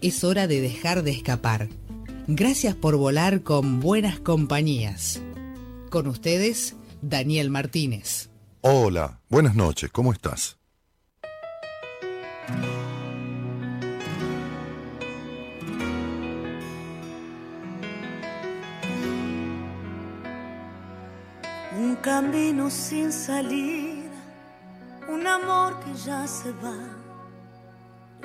Es hora de dejar de escapar. Gracias por volar con buenas compañías. Con ustedes, Daniel Martínez. Hola, buenas noches, ¿cómo estás? Un camino sin salida, un amor que ya se va,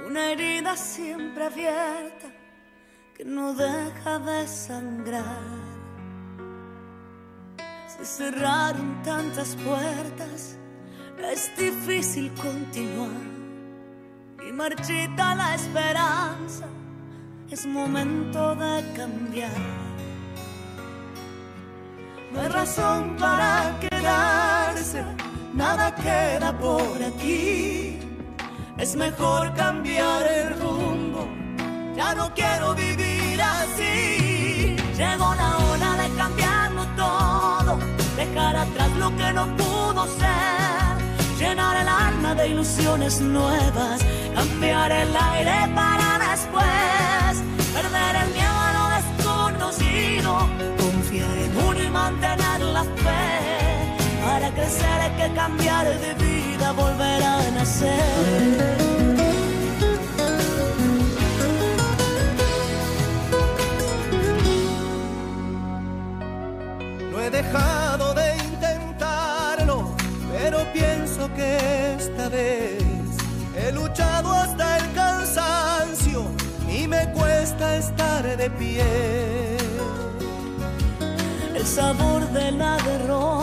una herida siempre abierta que no deja de sangrar. Se cerraron tantas puertas, es difícil continuar y marchita la esperanza, es momento de cambiar. No hay razón para quedarse, nada queda por aquí. Es mejor cambiar el rumbo, ya no quiero vivir así. Llegó la hora de cambiarlo todo, dejar atrás lo que no pudo ser, llenar el alma de ilusiones nuevas, cambiar el aire para después, perder el miedo a lo desconocido, confiar en uno y mantener la fe. Para crecer hay que cambiar de vida, volver a nacer. No he dejado de intentarlo, pero pienso que esta vez he luchado hasta el cansancio y me cuesta estar de pie. El sabor de la derrota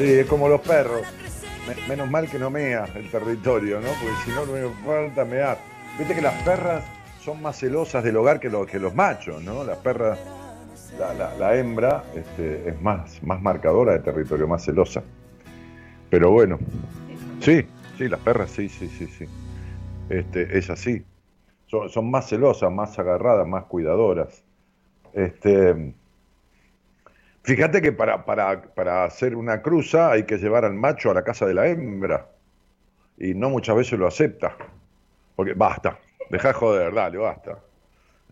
Sí, es como los perros. Me- menos mal que no mea el territorio, ¿no? Porque si no, no me falta mear. Viste que las perras son más celosas del hogar que, lo- que los machos, ¿no? Las perras, la hembra este, es más, más marcadora de territorio, más celosa. Pero bueno, sí, sí, las perras, sí, sí, sí, sí. Este, es así. Son, son más celosas, más agarradas, más cuidadoras. Este, Fíjate que para, para, para hacer una cruza hay que llevar al macho a la casa de la hembra. Y no muchas veces lo acepta. Porque basta, dejá joder, dale, basta.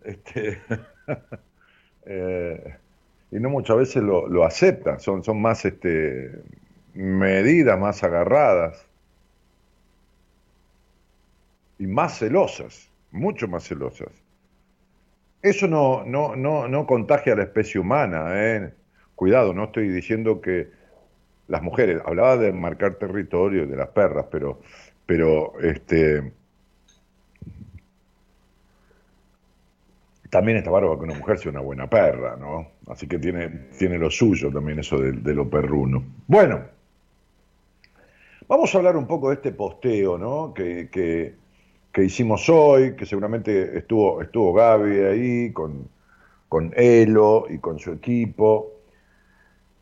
Este, eh, y no muchas veces lo, lo acepta. Son, son más este, medidas, más agarradas. Y más celosas, mucho más celosas. Eso no, no, no, no contagia a la especie humana, ¿eh? Cuidado, no estoy diciendo que las mujeres, hablaba de marcar territorio de las perras, pero, pero este, también está bárbaro que una mujer sea una buena perra, ¿no? Así que tiene, tiene lo suyo también eso de, lo perruno. Bueno, vamos a hablar un poco de este posteo, ¿no? Que, que, que hicimos hoy, que seguramente estuvo, estuvo Gaby ahí con, con Elo y con su equipo.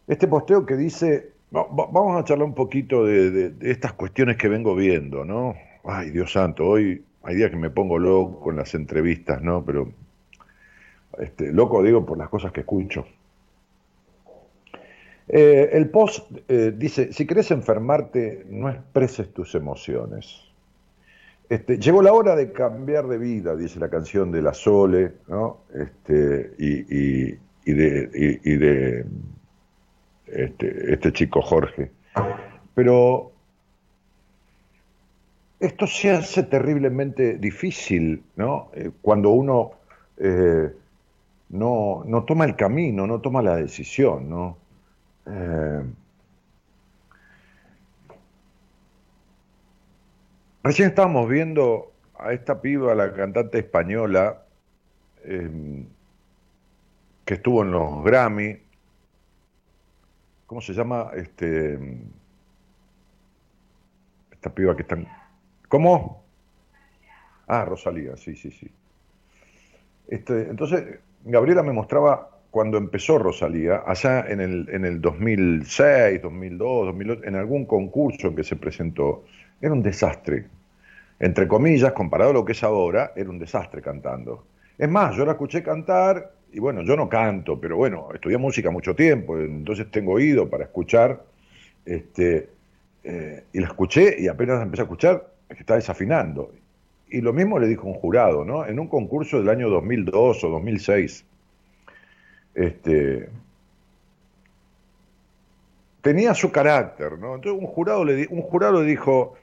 Este posteo que dice, vamos a charlar un poquito de, estas cuestiones que vengo viendo, ¿no? Ay, Dios santo, hoy hay días que me pongo loco con las entrevistas, ¿no? Pero, este, loco digo por las cosas que escucho. Eh, el post eh, dice, si querés enfermarte, no expreses tus emociones. Este, llegó la hora de cambiar de vida, dice la canción de La Sole, ¿no? Este, y, de, y, de este, este, chico Jorge. Pero esto se hace terriblemente difícil, ¿no? Eh, cuando uno no, no, toma el camino, no toma la decisión, ¿no? Eh, recién estábamos viendo a esta piba, la cantante española, em, que estuvo en los Grammy. ¿Cómo se llama? Este, esta piba que están. ¿Cómo? Ah, Rosalía, sí, sí, sí. Este, entonces, Gabriela me mostraba cuando empezó Rosalía, allá en el, en el 2006, 2002, 2008, en algún concurso en que se presentó, era un desastre. Entre comillas, comparado a lo que es ahora, era un desastre cantando. Es más, yo la escuché cantar, y bueno, yo no canto, pero bueno, estudié música mucho tiempo, entonces tengo oído para escuchar, este, eh, y la escuché, y apenas empecé a escuchar, está desafinando. Y lo mismo le dijo un jurado, ¿no? En un concurso del año 2002 o 2006 este, tenía su carácter, ¿no? Entonces un jurado le, un jurado dijo,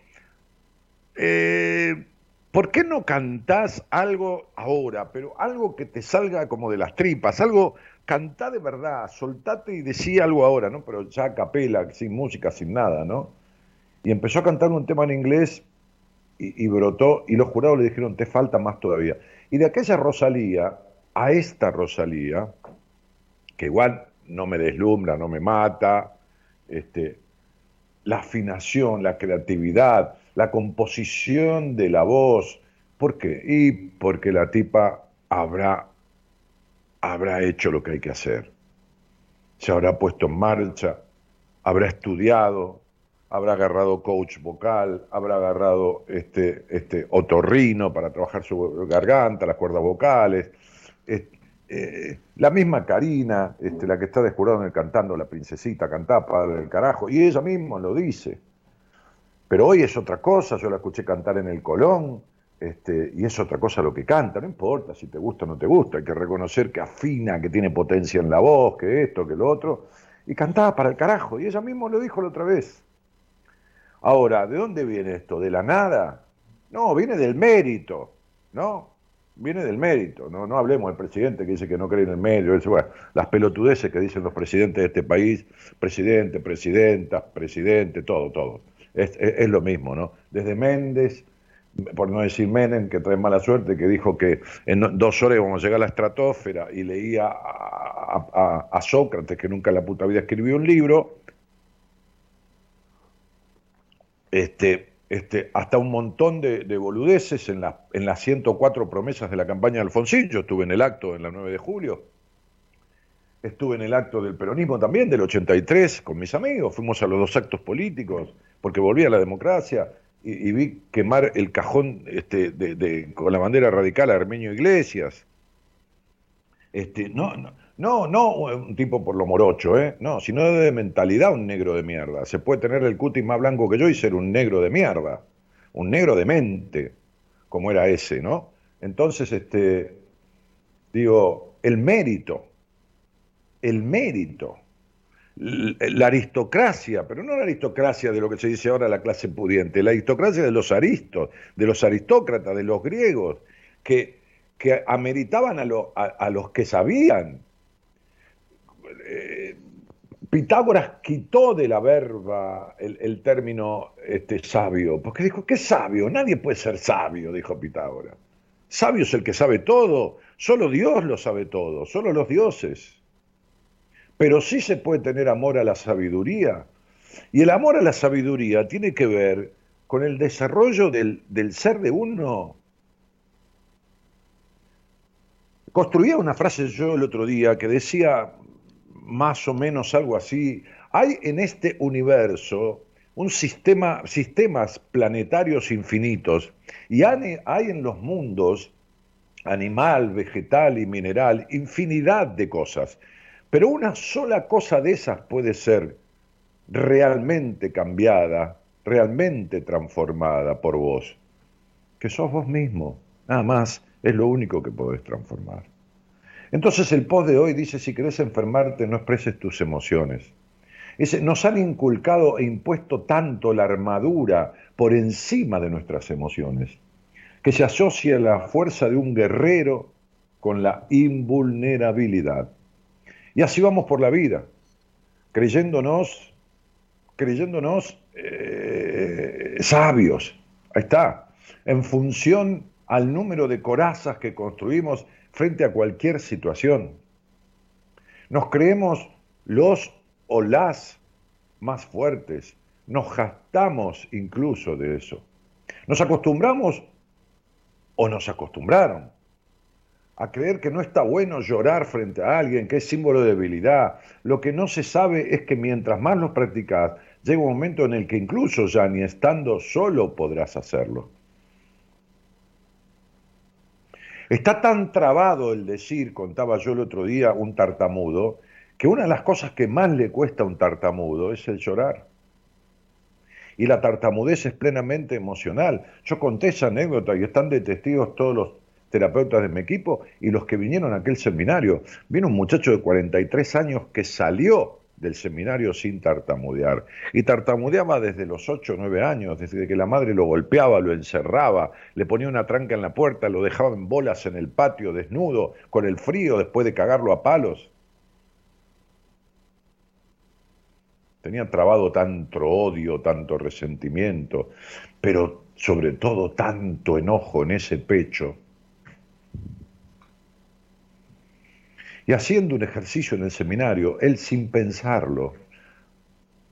eh, ¿por qué no cantás algo ahora, pero algo que te salga como de las tripas, algo, cantá de verdad, soltate y decía algo ahora, ¿no? Pero ya a capela, sin música, sin nada, ¿no? Y empezó a cantar un tema en inglés y, y brotó, y los jurados le dijeron, te falta más todavía. Y de aquella Rosalía a esta Rosalía, que igual no me deslumbra, no me mata, este, la afinación, la creatividad, la composición de la voz. ¿Por qué? Y porque la tipa habrá, habrá hecho lo que hay que hacer. Se habrá puesto en marcha, habrá estudiado, habrá agarrado coach vocal, habrá agarrado este, este otorrino para trabajar su garganta, las cuerdas vocales, eh, la misma Karina, este, la que está descurada en el cantando, la princesita cantá, padre del carajo, y ella misma lo dice. Pero hoy es otra cosa, yo la escuché cantar en el Colón, este, y es otra cosa lo que canta, no importa si te gusta o no te gusta, hay que reconocer que afina, que tiene potencia en la voz, que esto, que lo otro, y cantaba para el carajo, y ella misma lo dijo la otra vez. Ahora, ¿de dónde viene esto? ¿De la nada? No, viene del mérito, ¿no? viene del mérito, no, no hablemos del presidente que dice que no cree en el mérito, las pelotudeces que dicen los presidentes de este país, presidente, presidenta, presidente, todo, todo. Es, lo mismo, ¿no? Desde Méndez, por no decir Menem, que trae mala suerte, que dijo que en dos horas vamos a llegar a la estratosfera y leía a, a Sócrates, que nunca en la puta vida escribió un libro, este, este, hasta un montón de, boludeces en, en las 104 promesas de la campaña de Alfonsín. Yo estuve en el acto en la 9 de julio. Estuve en el acto del peronismo también, del 83, con mis amigos. Fuimos a los dos actos políticos, porque volvía la democracia, y, vi quemar el cajón este, con la bandera radical a Armenio Iglesias. Este, no, no, no, no un tipo por lo morocho, ¿eh? No, sino de mentalidad un negro de mierda. Se puede tener el cutis más blanco que yo y ser un negro de mierda. Un negro de mente, como era ese, ¿no? Entonces, este, digo, el mérito, el mérito, la aristocracia, pero no la aristocracia de lo que se dice ahora la clase pudiente, la aristocracia de los aristos, de los aristócratas, de los griegos, que, que ameritaban a, a los que sabían, eh, Pitágoras quitó de la verba el, término este, sabio, porque dijo, ¿qué sabio? Nadie puede ser sabio, dijo Pitágoras. Sabio es el que sabe todo, solo Dios lo sabe todo, solo los dioses. Pero sí se puede tener amor a la sabiduría. Y el amor a la sabiduría tiene que ver con el desarrollo del, del ser de uno. Construía una frase yo el otro día que decía más o menos algo así, hay en este universo un sistema, sistemas planetarios infinitos y hay, hay en los mundos animal, vegetal y mineral infinidad de cosas, pero una sola cosa de esas puede ser realmente cambiada, realmente transformada por vos, que sos vos mismo, nada más es lo único que podés transformar. Entonces el post de hoy dice, si querés enfermarte, no expreses tus emociones. nos han inculcado e impuesto tanto la armadura por encima de nuestras emociones, que se asocia la fuerza de un guerrero con la invulnerabilidad. Y así vamos por la vida, creyéndonos, creyéndonos eh, sabios. Ahí está. En función al número de corazas que construimos frente a cualquier situación. Nos creemos los o las más fuertes. Nos gastamos incluso de eso. Nos acostumbramos o nos acostumbraron a creer que no está bueno llorar frente a alguien, que es símbolo de debilidad. Lo que no se sabe es que mientras más lo practicas, llega un momento en el que incluso ya ni estando solo podrás hacerlo. Está tan trabado el decir, contaba yo el otro día, un tartamudo, que una de las cosas que más le cuesta a un tartamudo es el llorar. Y la tartamudez es plenamente emocional. Yo conté esa anécdota y están de testigos todos los terapeutas de mi equipo y los que vinieron a aquel seminario. Vino un muchacho de 43 años que salió del seminario sin tartamudear. Y tartamudeaba desde los 8 o 9 años, desde que la madre lo golpeaba, lo encerraba, le ponía una tranca en la puerta, lo dejaba en bolas en el patio, desnudo, con el frío, después de cagarlo a palos. Tenía trabado tanto odio, tanto resentimiento, pero sobre todo tanto enojo en ese pecho Y haciendo un ejercicio en el seminario, él sin pensarlo,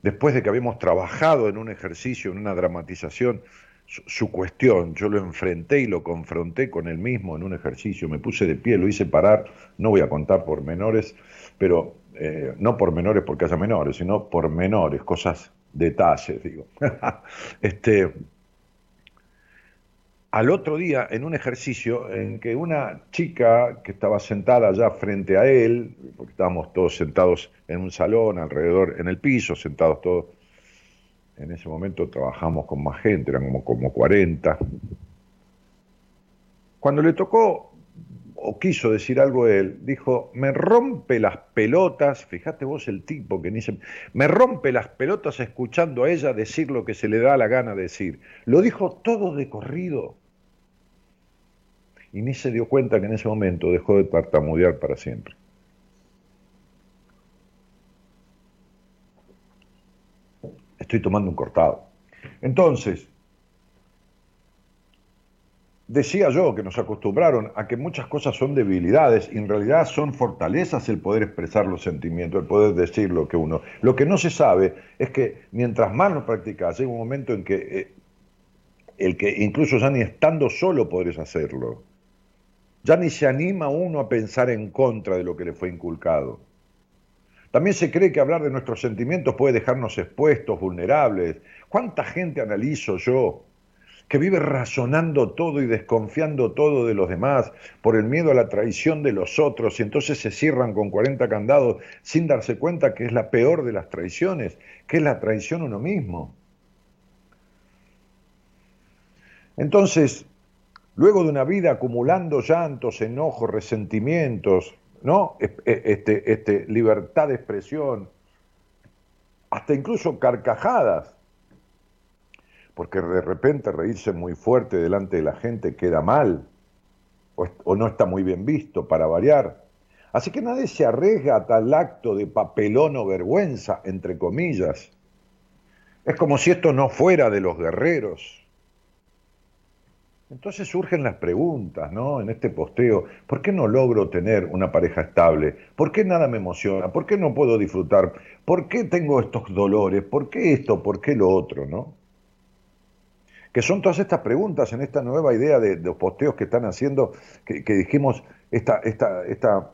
después de que habíamos trabajado en un ejercicio, en una dramatización, su, cuestión, yo lo enfrenté y lo confronté con él mismo en un ejercicio, me puse de pie, lo hice parar, no voy a contar por menores, pero eh, no por menores porque haya menores, sino por menores, cosas, detalles, digo. este, al otro día en un ejercicio en que una chica que estaba sentada allá frente a él, porque estábamos todos sentados en un salón, alrededor, en el piso, sentados todos, en ese momento trabajamos con más gente, eran como, como 40. Cuando le tocó o quiso decir algo él, dijo, me rompe las pelotas, fíjate vos el tipo que dice, me rompe las pelotas escuchando a ella decir lo que se le da la gana decir. Lo dijo todo de corrido y ni se dio cuenta que en ese momento dejó de tartamudear para siempre. Estoy tomando un cortado. Entonces, decía yo que nos acostumbraron a que muchas cosas son debilidades y en realidad son fortalezas el poder expresar los sentimientos, el poder decir lo que uno. Lo que no se sabe es que mientras más lo practicas, llega un momento en que eh, el que incluso ya ni estando solo podés hacerlo. Ya ni se anima uno a pensar en contra de lo que le fue inculcado. También se cree que hablar de nuestros sentimientos puede dejarnos expuestos, vulnerables. ¿Cuánta gente analizo yo que vive razonando todo y desconfiando todo de los demás por el miedo a la traición de los otros y entonces se cierran con 40 candados sin darse cuenta que es la peor de las traiciones, que es la traición uno mismo? Entonces, luego de una vida acumulando llantos, enojos, resentimientos, ¿no? E, este, este, libertad de expresión, hasta incluso carcajadas, porque de repente reírse muy fuerte delante de la gente queda mal, o, o no está muy bien visto para variar. Así que nadie se arriesga a tal acto de papelón o vergüenza, entre comillas. Es como si esto no fuera de los guerreros. Entonces surgen las preguntas, ¿no? En este posteo, ¿por qué no logro tener una pareja estable? ¿Por qué nada me emociona? ¿Por qué no puedo disfrutar? ¿Por qué tengo estos dolores? ¿Por qué esto? ¿Por qué lo otro, no? que son todas estas preguntas en esta nueva idea de, los posteos que están haciendo, que, dijimos, esta, esta, esta,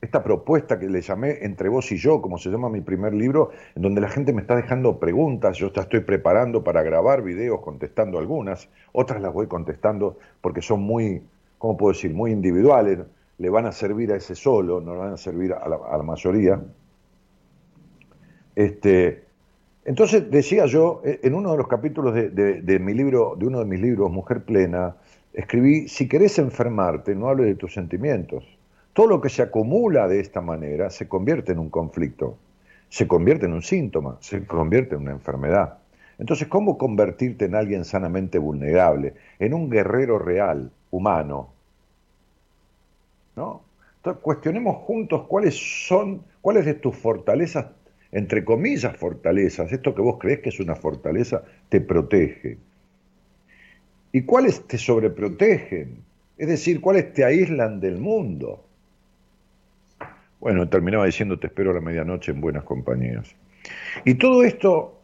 esta propuesta que le llamé Entre vos y yo, como se llama mi primer libro, en donde la gente me está dejando preguntas, yo ya estoy preparando para grabar videos contestando algunas, otras las voy contestando porque son muy, ¿cómo puedo decir?, muy individuales, le van a servir a ese solo, no le van a servir a la, a la mayoría. Este, entonces decía yo, eh, en uno de los capítulos de, mi libro, de uno de mis libros, Mujer Plena, escribí, si querés enfermarte, no hable de tus sentimientos. Todo lo que se acumula de esta manera se convierte en un conflicto, se convierte en un síntoma, se convierte en una enfermedad. Entonces, ¿cómo convertirte en alguien sanamente vulnerable, en un guerrero real, humano? ¿No? Entonces, cuestionemos juntos cuáles son, cuáles de tus fortalezas entre comillas, fortalezas, esto que vos crees que es una fortaleza, te protege. ¿Y cuáles te sobreprotegen? Es decir, ¿cuáles te aíslan del mundo? Bueno, terminaba diciendo te espero a la medianoche en buenas compañías. Y todo esto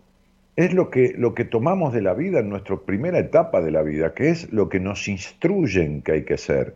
es lo que, lo que tomamos de la vida en nuestra primera etapa de la vida, que es lo que nos instruyen que hay que hacer.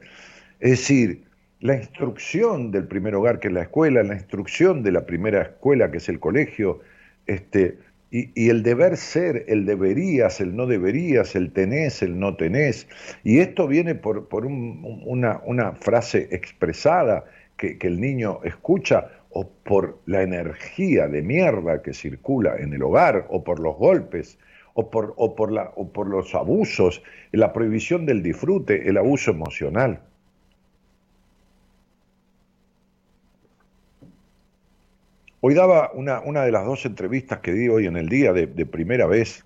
Es decir, la instrucción del primer hogar, que es la escuela, la instrucción de la primera escuela, que es el colegio, este, y, el deber ser, el deberías, el no deberías, el tenés, el no tenés. Y esto viene por, una, frase expresada que, el niño escucha, o por la energía de mierda que circula en el hogar, o por los golpes, o por, o por, la, o por los abusos, la prohibición del disfrute, el abuso emocional. Hoy daba una, una, de las dos entrevistas que di hoy en el día de, primera vez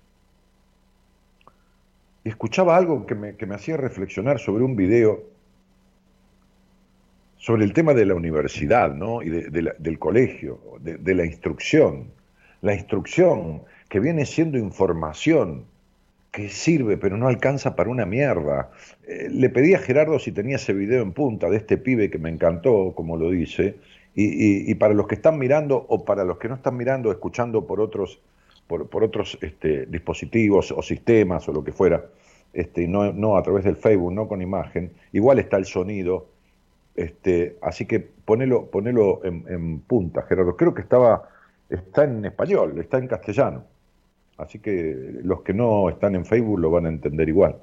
y escuchaba algo que me, que me, hacía reflexionar sobre un video sobre el tema de la universidad ¿no? y del colegio, de, la instrucción. La instrucción que viene siendo información que sirve pero no alcanza para una mierda. Eh, le pedí a Gerardo si tenía ese video en punta de este pibe que me encantó, como lo dice, y, para los que están mirando o para los que no están mirando, escuchando por otros, por, otros este, dispositivos o sistemas o lo que fuera, este, no, no a través del Facebook, no con imagen, igual está el sonido, este, así que ponelo, ponelo en, punta, Gerardo. Creo que estaba, está en español, está en castellano. Así que los que no están en Facebook lo van a entender igual.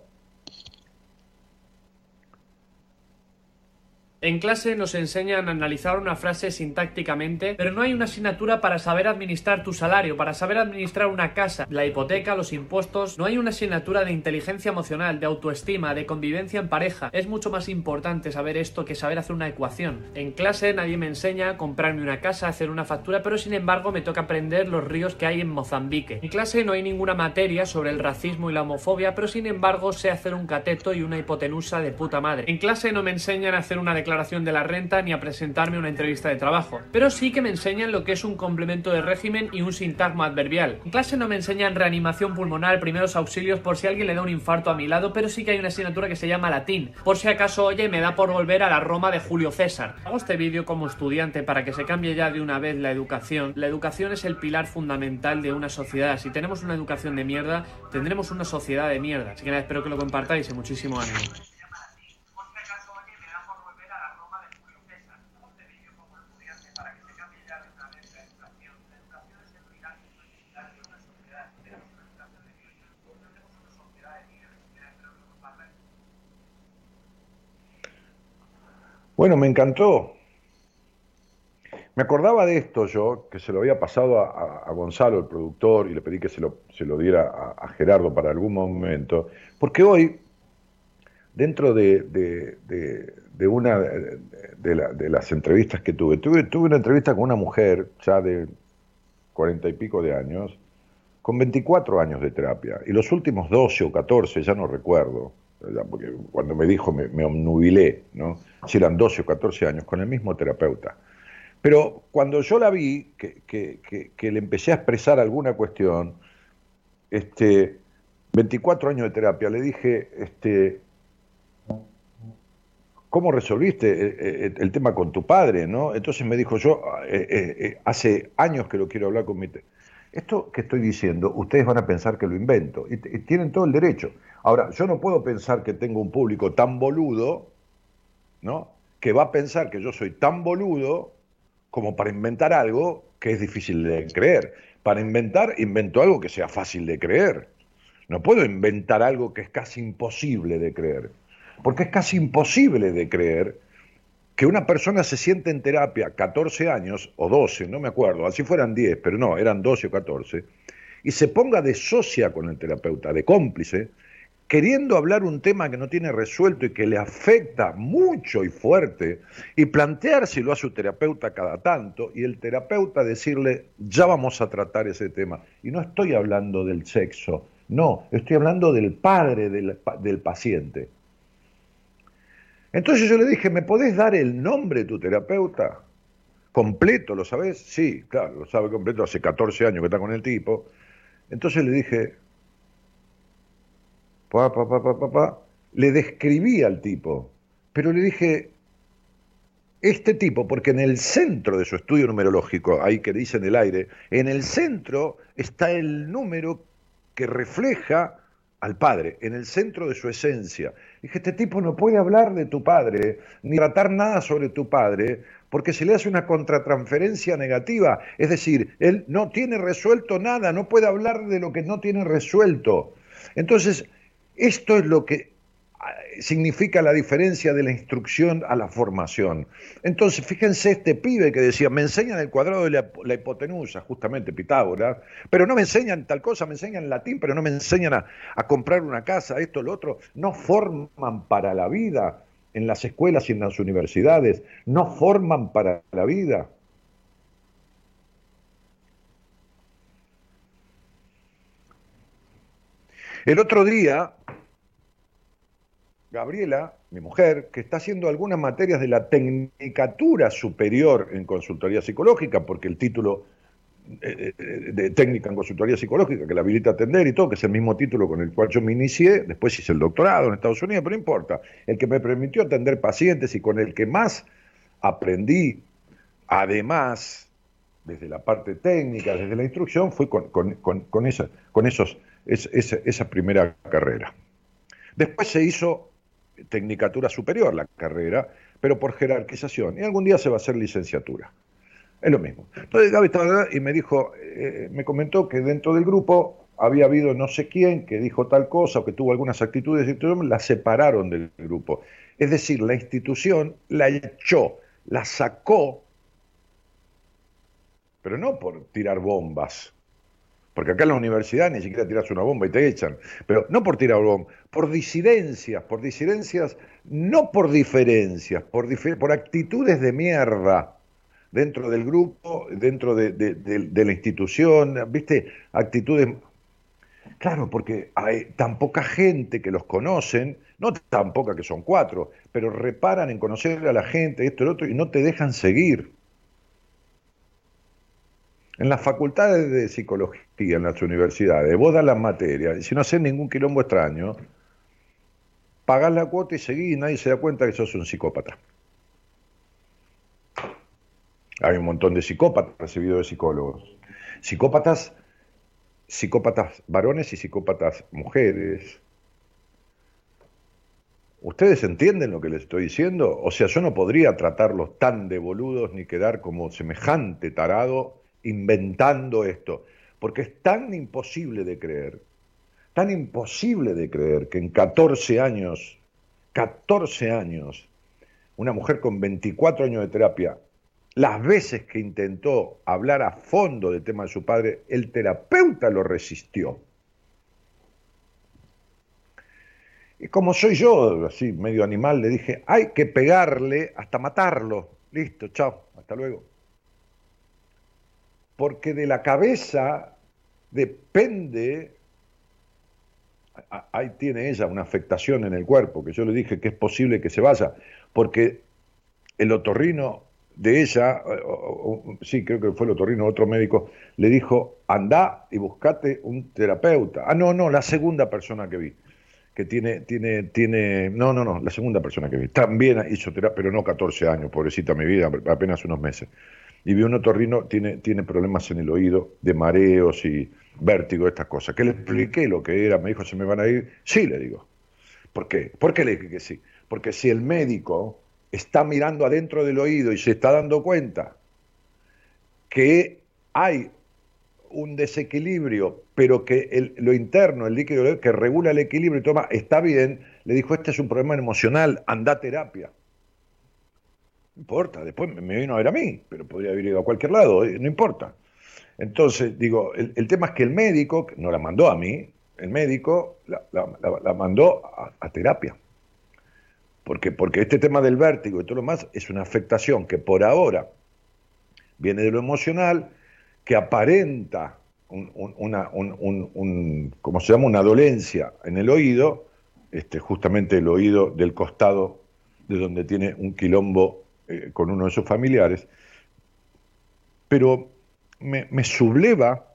En clase nos enseñan a analizar una frase sintácticamente, pero no hay una asignatura para saber administrar tu salario, para saber administrar una casa, la hipoteca, los impuestos. No hay una asignatura de inteligencia emocional, de autoestima, de convivencia en pareja. Es mucho más importante saber esto que saber hacer una ecuación. En clase nadie me enseña a comprarme una casa, hacer una factura, pero sin embargo me toca aprender los ríos que hay en Mozambique. En clase no hay ninguna materia sobre el racismo y la homofobia, pero sin embargo sé hacer un cateto y una hipotenusa de puta madre. En clase no me enseñan a hacer una declaración de la renta ni a presentarme una entrevista de trabajo, pero sí que me enseñan lo que es un complemento de régimen y un sintagma adverbial. En clase no me enseñan reanimación pulmonar, primeros auxilios por si alguien le da un infarto a mi lado, pero sí que hay una asignatura que se llama latín, por si acaso oye me da por volver a la Roma de Julio César. Hago este vídeo como estudiante para que se cambie ya de una vez la educación. La educación es el pilar fundamental de una sociedad. Si tenemos una educación de mierda, tendremos una sociedad de mierda. Así que nada, espero que lo compartáis y muchísimo ánimo. Bueno, me encantó. Me acordaba de esto yo, que se lo había pasado a, Gonzalo, el productor, y le pedí que se lo, se lo diera a, Gerardo para algún momento, porque hoy, dentro de, una de, las entrevistas que tuve, tuve, tuve una entrevista con una mujer ya de cuarenta y pico de años, con 24 años de terapia, y los últimos 12 o 14, ya no recuerdo, porque cuando me dijo me, me ¿no? si eran 12 o 14 años, con el mismo terapeuta. Pero cuando yo la vi, que, le empecé a expresar alguna cuestión, este, 24 años de terapia, le dije, este, ¿cómo resolviste eh, eh, el, tema con tu padre? ¿no? Entonces me dijo, yo eh, hace años que lo quiero hablar con mi... Esto que estoy diciendo, ustedes van a pensar que lo invento y, tienen todo el derecho. Ahora, yo no puedo pensar que tengo un público tan boludo, ¿no? Que va a pensar que yo soy tan boludo como para inventar algo que es difícil de creer. Para inventar, invento algo que sea fácil de creer. No puedo inventar algo que es casi imposible de creer. Porque es casi imposible de creer que una persona se siente en terapia 14 años o 12, no me acuerdo, así fueran 10, pero no, eran 12 o 14, y se ponga de socia con el terapeuta, de cómplice, queriendo hablar un tema que no tiene resuelto y que le afecta mucho y fuerte, y planteárselo a su terapeuta cada tanto, y el terapeuta decirle, ya vamos a tratar ese tema. Y no estoy hablando del sexo, no, estoy hablando del padre del, del paciente. Entonces yo le dije, ¿me podés dar el nombre de tu terapeuta? Completo, ¿lo sabes? Sí, claro, lo sabe completo, hace 14 años que está con el tipo. Entonces le dije, pa, pa, pa, pa, pa, le describí al tipo, pero le dije, este tipo, porque en el centro de su estudio numerológico, ahí que dice en el aire, en el centro está el número que refleja al padre, en el centro de su esencia. Dije, este tipo no puede hablar de tu padre, ni tratar nada sobre tu padre, porque se le hace una contratransferencia negativa. Es decir, él no tiene resuelto nada, no puede hablar de lo que no tiene resuelto. Entonces, esto es lo que significa la diferencia de la instrucción a la formación. Entonces, fíjense este pibe que decía, me enseñan el cuadrado de la, hipotenusa, justamente Pitágoras, pero no me enseñan tal cosa, me enseñan latín, pero no me enseñan a, a comprar una casa, esto, lo otro. No forman para la vida en las escuelas y en las universidades, no forman para la vida. El otro día Gabriela, mi mujer, que está haciendo algunas materias de la tecnicatura superior en consultoría psicológica, porque el título eh, eh, de técnica en consultoría psicológica, que la habilita a atender y todo, que es el mismo título con el cual yo me inicié, después hice el doctorado en Estados Unidos, pero no importa, el que me permitió atender pacientes y con el que más aprendí, además, desde la parte técnica, desde la instrucción, fue con, esa, con esos, esa primera carrera. Después se hizo tecnicatura superior la carrera, pero por jerarquización. Y algún día se va a hacer licenciatura. Es lo mismo. Entonces Gaby estaba y me dijo, eh, me comentó que dentro del grupo había habido no sé quién que dijo tal cosa o que tuvo algunas actitudes y la separaron del grupo. Es decir, la institución la echó, la sacó, pero no por tirar bombas, porque acá en la universidad ni siquiera tiras una bomba y te echan. Pero no por tirar bomba, por disidencias, por disidencias, no por diferencias, por, por actitudes de mierda dentro del grupo, dentro de, la institución, ¿viste? Actitudes... Claro, porque hay tan poca gente que los conocen, no tan poca que son cuatro, pero reparan en conocer a la gente, esto y lo otro, y no te dejan seguir. En las facultades de psicología, en las universidades, vos das las materias, y si no haces ningún quilombo extraño, pagás la cuota y seguís y nadie se da cuenta que sos un psicópata. Hay un montón de psicópatas recibidos de psicólogos. Psicópatas, psicópatas varones y psicópatas mujeres. ¿Ustedes entienden lo que les estoy diciendo? O sea, yo no podría tratarlos tan de boludos ni quedar como semejante tarado inventando esto, porque es tan imposible de creer, tan imposible de creer que en 14 años, 14 años, una mujer con 24 años de terapia, las veces que intentó hablar a fondo del tema de su padre, el terapeuta lo resistió. Y como soy yo, así medio animal, le dije, hay que pegarle hasta matarlo. Listo, chao, hasta luego porque de la cabeza depende, ahí tiene ella una afectación en el cuerpo, que yo le dije que es posible que se vaya, porque el otorrino de ella, sí, creo que fue el otorrino, otro médico, le dijo, anda y buscate un terapeuta. Ah, no, no, la segunda persona que vi, que tiene, tiene, tiene, no, no, no, la segunda persona que vi, también hizo terapia, pero no 14 años, pobrecita mi vida, apenas unos meses y vi un otorrino, tiene, tiene problemas en el oído, de mareos y vértigo, estas cosas. Que le expliqué lo que era, me dijo, ¿se me van a ir? Sí, le digo. ¿Por qué? ¿Por qué le dije que sí? Porque si el médico está mirando adentro del oído y se está dando cuenta que hay un desequilibrio, pero que lo interno, el líquido que regula el equilibrio y toma, está bien, le dijo, este es un problema emocional, anda a terapia. No importa, después me vino a ver a mí, pero podría haber ido a cualquier lado, eh, no importa. Entonces, digo, el, tema es que el médico, no la mandó a mí, el médico la, mandó a, terapia. Porque, porque este tema del vértigo y todo lo más es una afectación que por ahora viene de lo emocional, que aparenta una, un, ¿cómo se llama? una dolencia en el oído, este, justamente el oído del costado de donde tiene un quilombo eh, con uno de sus familiares, pero me, subleva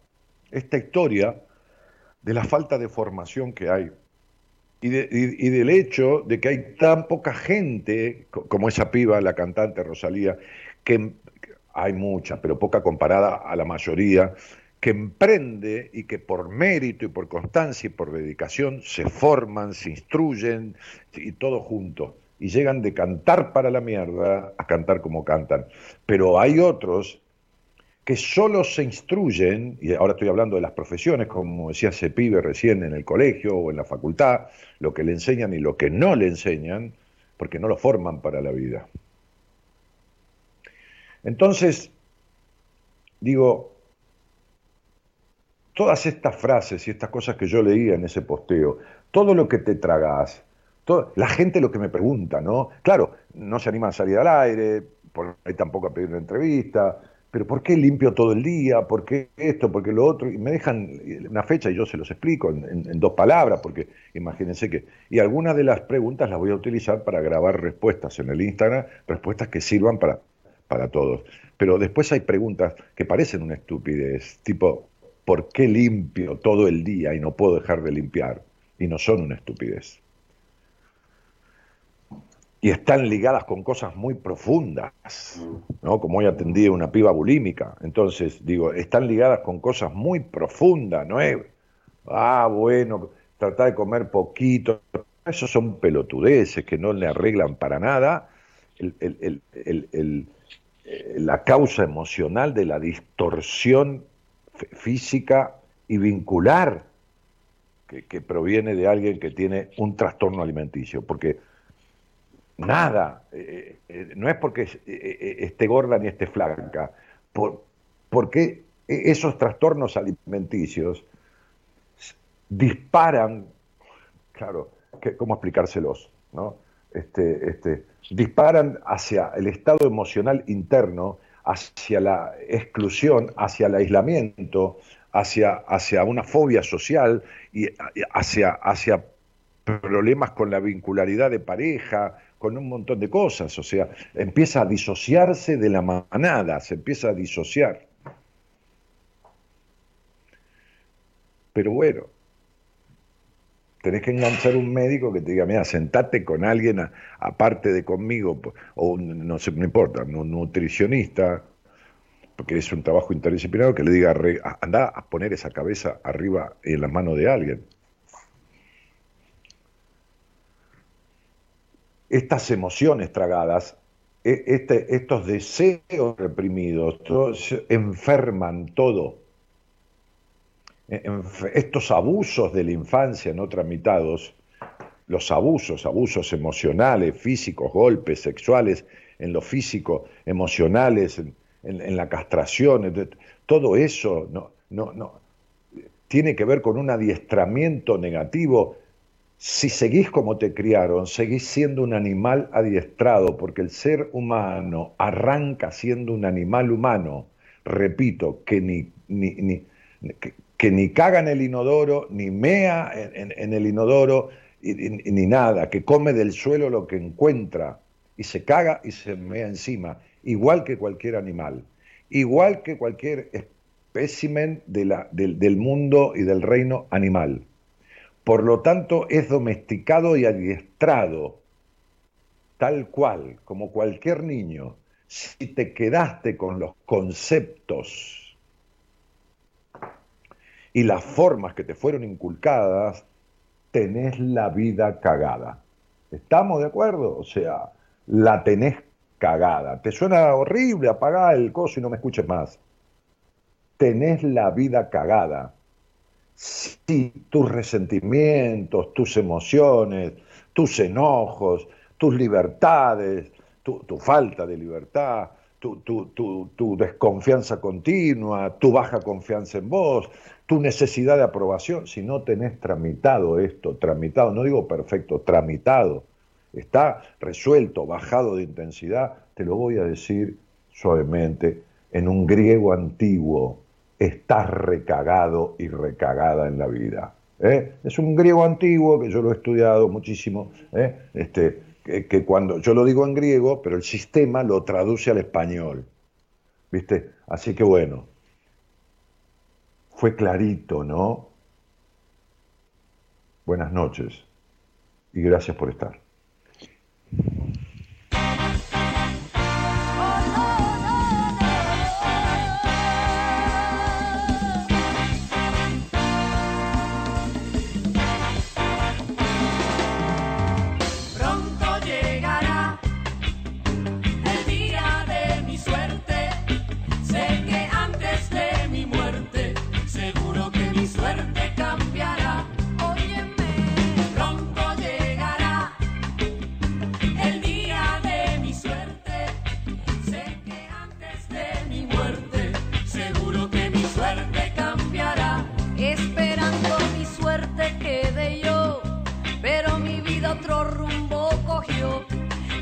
esta historia de la falta de formación que hay y, y, del hecho de que hay tan poca gente, como esa piba, la cantante Rosalía, que hay mucha, pero poca comparada a la mayoría, que emprende y que por mérito y por constancia y por dedicación se forman, se instruyen y todo junto. Y llegan de cantar para la mierda a cantar como cantan. Pero hay otros que solo se instruyen, y ahora estoy hablando de las profesiones, como decía ese pibe recién en el colegio o en la facultad, lo que le enseñan y lo que no le enseñan, porque no lo forman para la vida. Entonces, digo, todas estas frases y estas cosas que yo leía en ese posteo, todo lo que te tragas, la gente lo que me pregunta, ¿no? Claro, no se animan a salir al aire, por ahí tampoco a pedir una entrevista, pero ¿por qué limpio todo el día? ¿Por qué esto? ¿Por qué lo otro? Y me dejan una fecha y yo se los explico en, en dos palabras, porque imagínense que... Y algunas de las preguntas las voy a utilizar para grabar respuestas en el Instagram, respuestas que sirvan para para todos. Pero después hay preguntas que parecen una estupidez, tipo, ¿por qué limpio todo el día y no puedo dejar de limpiar? Y no son una estupidez. Y están ligadas con cosas muy profundas, ¿no? Como hoy atendí a una piba bulímica. Entonces, digo, están ligadas con cosas muy profundas, ¿no es? Ah, bueno, tratar de comer poquito. Esos son pelotudeces que no le arreglan para nada el, el eh, la causa emocional de la distorsión física y vincular que, proviene de alguien que tiene un trastorno alimenticio. Porque nada, eh, eh, no es porque esté gorda ni esté flaca, por, porque esos trastornos alimenticios disparan, claro, ¿cómo explicárselos? ¿no? Este, este, disparan hacia el estado emocional interno, hacia la exclusión, hacia el aislamiento, hacia, hacia una fobia social y hacia, hacia problemas con la vincularidad de pareja, con un montón de cosas. O sea, empieza a disociarse de la manada, se empieza a disociar. Pero bueno, tenés que enganchar un médico que te diga, mira, sentate con alguien aparte de conmigo, o no sé, no importa, un nutricionista, porque es un trabajo interdisciplinario, que le diga, anda a poner esa cabeza arriba en las manos de alguien. Estas emociones tragadas, e, este, estos deseos reprimidos, enferman todo estos abusos de la infancia no tramitados, los abusos, abusos emocionales, físicos, golpes sexuales, en lo físico, emocionales, en, la castración, todo eso no, no, no, tiene que ver con un adiestramiento negativo. Si seguís como te criaron, seguís siendo un animal adiestrado, porque el ser humano arranca siendo un animal humano, repito, que ni, ni, ni que ni caga en el inodoro, ni mea en, el inodoro, ni nada, que come del suelo lo que encuentra y se caga y se mea encima, igual que cualquier animal, igual que cualquier espécimen del mundo y del reino animal. Por lo tanto, es domesticado y adiestrado, tal cual, como cualquier niño. si te quedaste con los conceptos y las formas que te fueron inculcadas, tenés la vida cagada. ¿Estamos de acuerdo? O sea, la tenés cagada. Te suena horrible, apagá el coso y no me escuches más. Tenés la vida cagada. Si tus resentimientos, tus emociones, tus enojos, tus libertades, tu, falta de libertad, tu, tu, desconfianza continua, tu baja confianza en vos, tu necesidad de aprobación, si no tenés tramitado esto, tramitado, no digo perfecto, tramitado, está resuelto, bajado de intensidad, te lo voy a decir suavemente, en un griego antiguo, estás recagado y recagada en la vida. ¿eh? Es un griego antiguo que yo lo he estudiado muchísimo, ¿eh? este, que, cuando yo lo digo en griego, pero el sistema lo traduce al español. ¿Viste? Así que bueno, fue clarito, ¿no? Buenas noches y gracias por estar.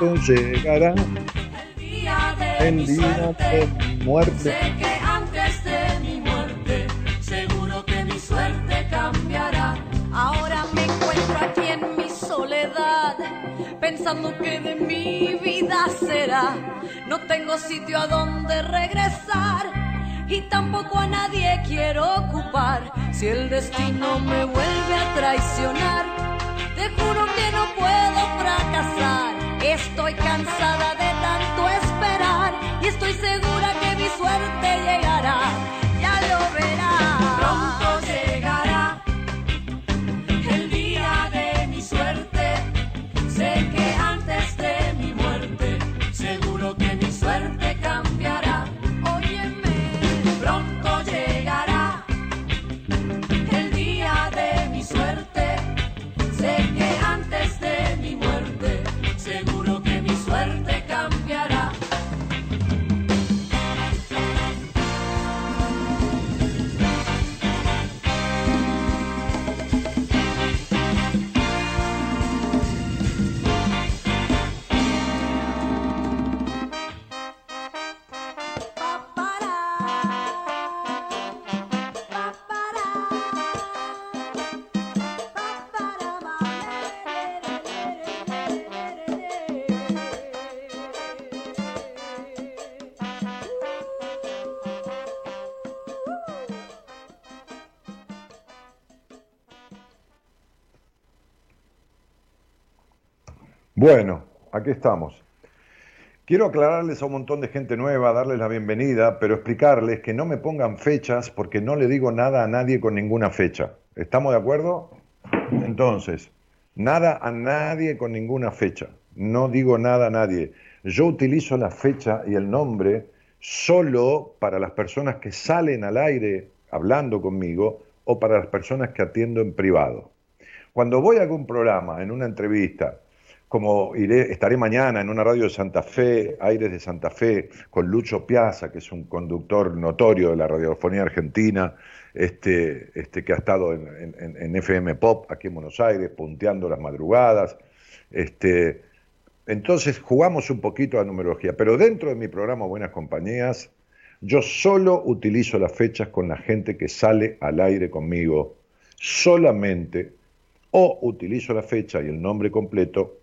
el día de mi muerte. Sé que antes de mi muerte, seguro que mi suerte cambiará. Ahora me encuentro aquí en mi soledad, pensando que de mi vida será. No tengo sitio a donde regresar y tampoco a nadie quiero ocupar. Si el destino me vuelve a traicionar, te juro que no puedo fracasar. Estoy cansada de tanto esperar y estoy segura que mi suerte llegará. Bueno, aquí estamos. Quiero aclararles a un montón de gente nueva, darles la bienvenida, pero explicarles que no me pongan fechas porque no le digo nada a nadie con ninguna fecha. ¿Estamos de acuerdo? Entonces, nada a nadie con ninguna fecha. No digo nada a nadie. Yo utilizo la fecha y el nombre solo para las personas que salen al aire hablando conmigo o para las personas que atiendo en privado. Cuando voy a algún programa, en una entrevista, como estaré mañana en una radio de Santa Fe, Aires de Santa Fe, con Lucho Piazza, que es un conductor notorio de la radiofonía argentina, este, este, que ha estado en, FM Pop aquí en Buenos Aires, punteando las madrugadas. Este, entonces jugamos un poquito a numerología, pero dentro de mi programa Buenas Compañías, yo solo utilizo las fechas con la gente que sale al aire conmigo, solamente, o utilizo la fecha y el nombre completo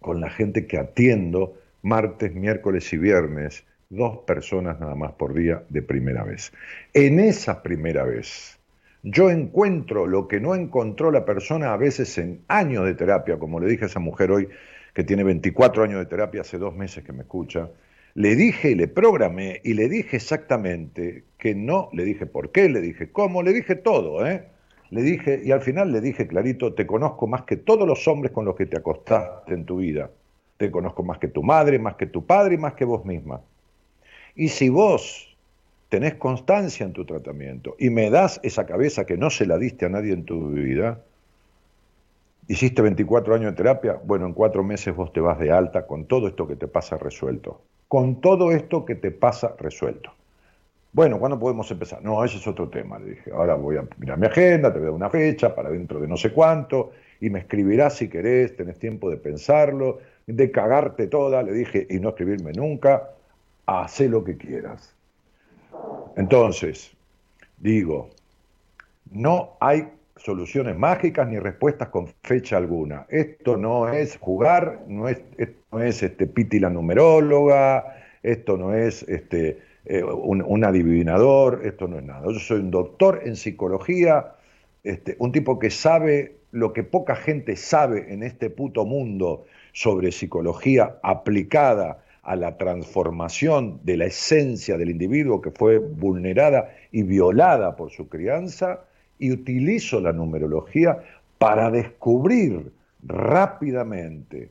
con la gente que atiendo martes, miércoles y viernes, dos personas nada más por día de primera vez. En esa primera vez, yo encuentro lo que no encontró la persona a veces en años de terapia, como le dije a esa mujer hoy que tiene 24 años de terapia, hace dos meses que me escucha, le dije y le programé y le dije exactamente que no, le dije por qué, le dije cómo, le dije todo, ¿eh? Le dije, y al final le dije clarito, te conozco más que todos los hombres con los que te acostaste en tu vida. Te conozco más que tu madre, más que tu padre y más que vos misma. Y si vos tenés constancia en tu tratamiento y me das esa cabeza que no se la diste a nadie en tu vida, hiciste 24 años de terapia, bueno, en cuatro meses vos te vas de alta con todo esto que te pasa resuelto. Con todo esto que te pasa resuelto. Bueno, ¿cuándo podemos empezar? No, ese es otro tema, le dije. Ahora voy a mirar mi agenda, te voy a dar una fecha para dentro de no sé cuánto, y me escribirás si querés, tenés tiempo de pensarlo, de cagarte toda, le dije, y no escribirme nunca, hace lo que quieras. Entonces, digo, no hay soluciones mágicas ni respuestas con fecha alguna. Esto no es jugar, no es, esto no es este, Piti la numeróloga, esto no es este, eh, un, adivinador, esto no es nada. Yo soy un doctor en psicología, este, un tipo que sabe lo que poca gente sabe en este puto mundo sobre psicología aplicada a la transformación de la esencia del individuo que fue vulnerada y violada por su crianza, y utilizo la numerología para descubrir rápidamente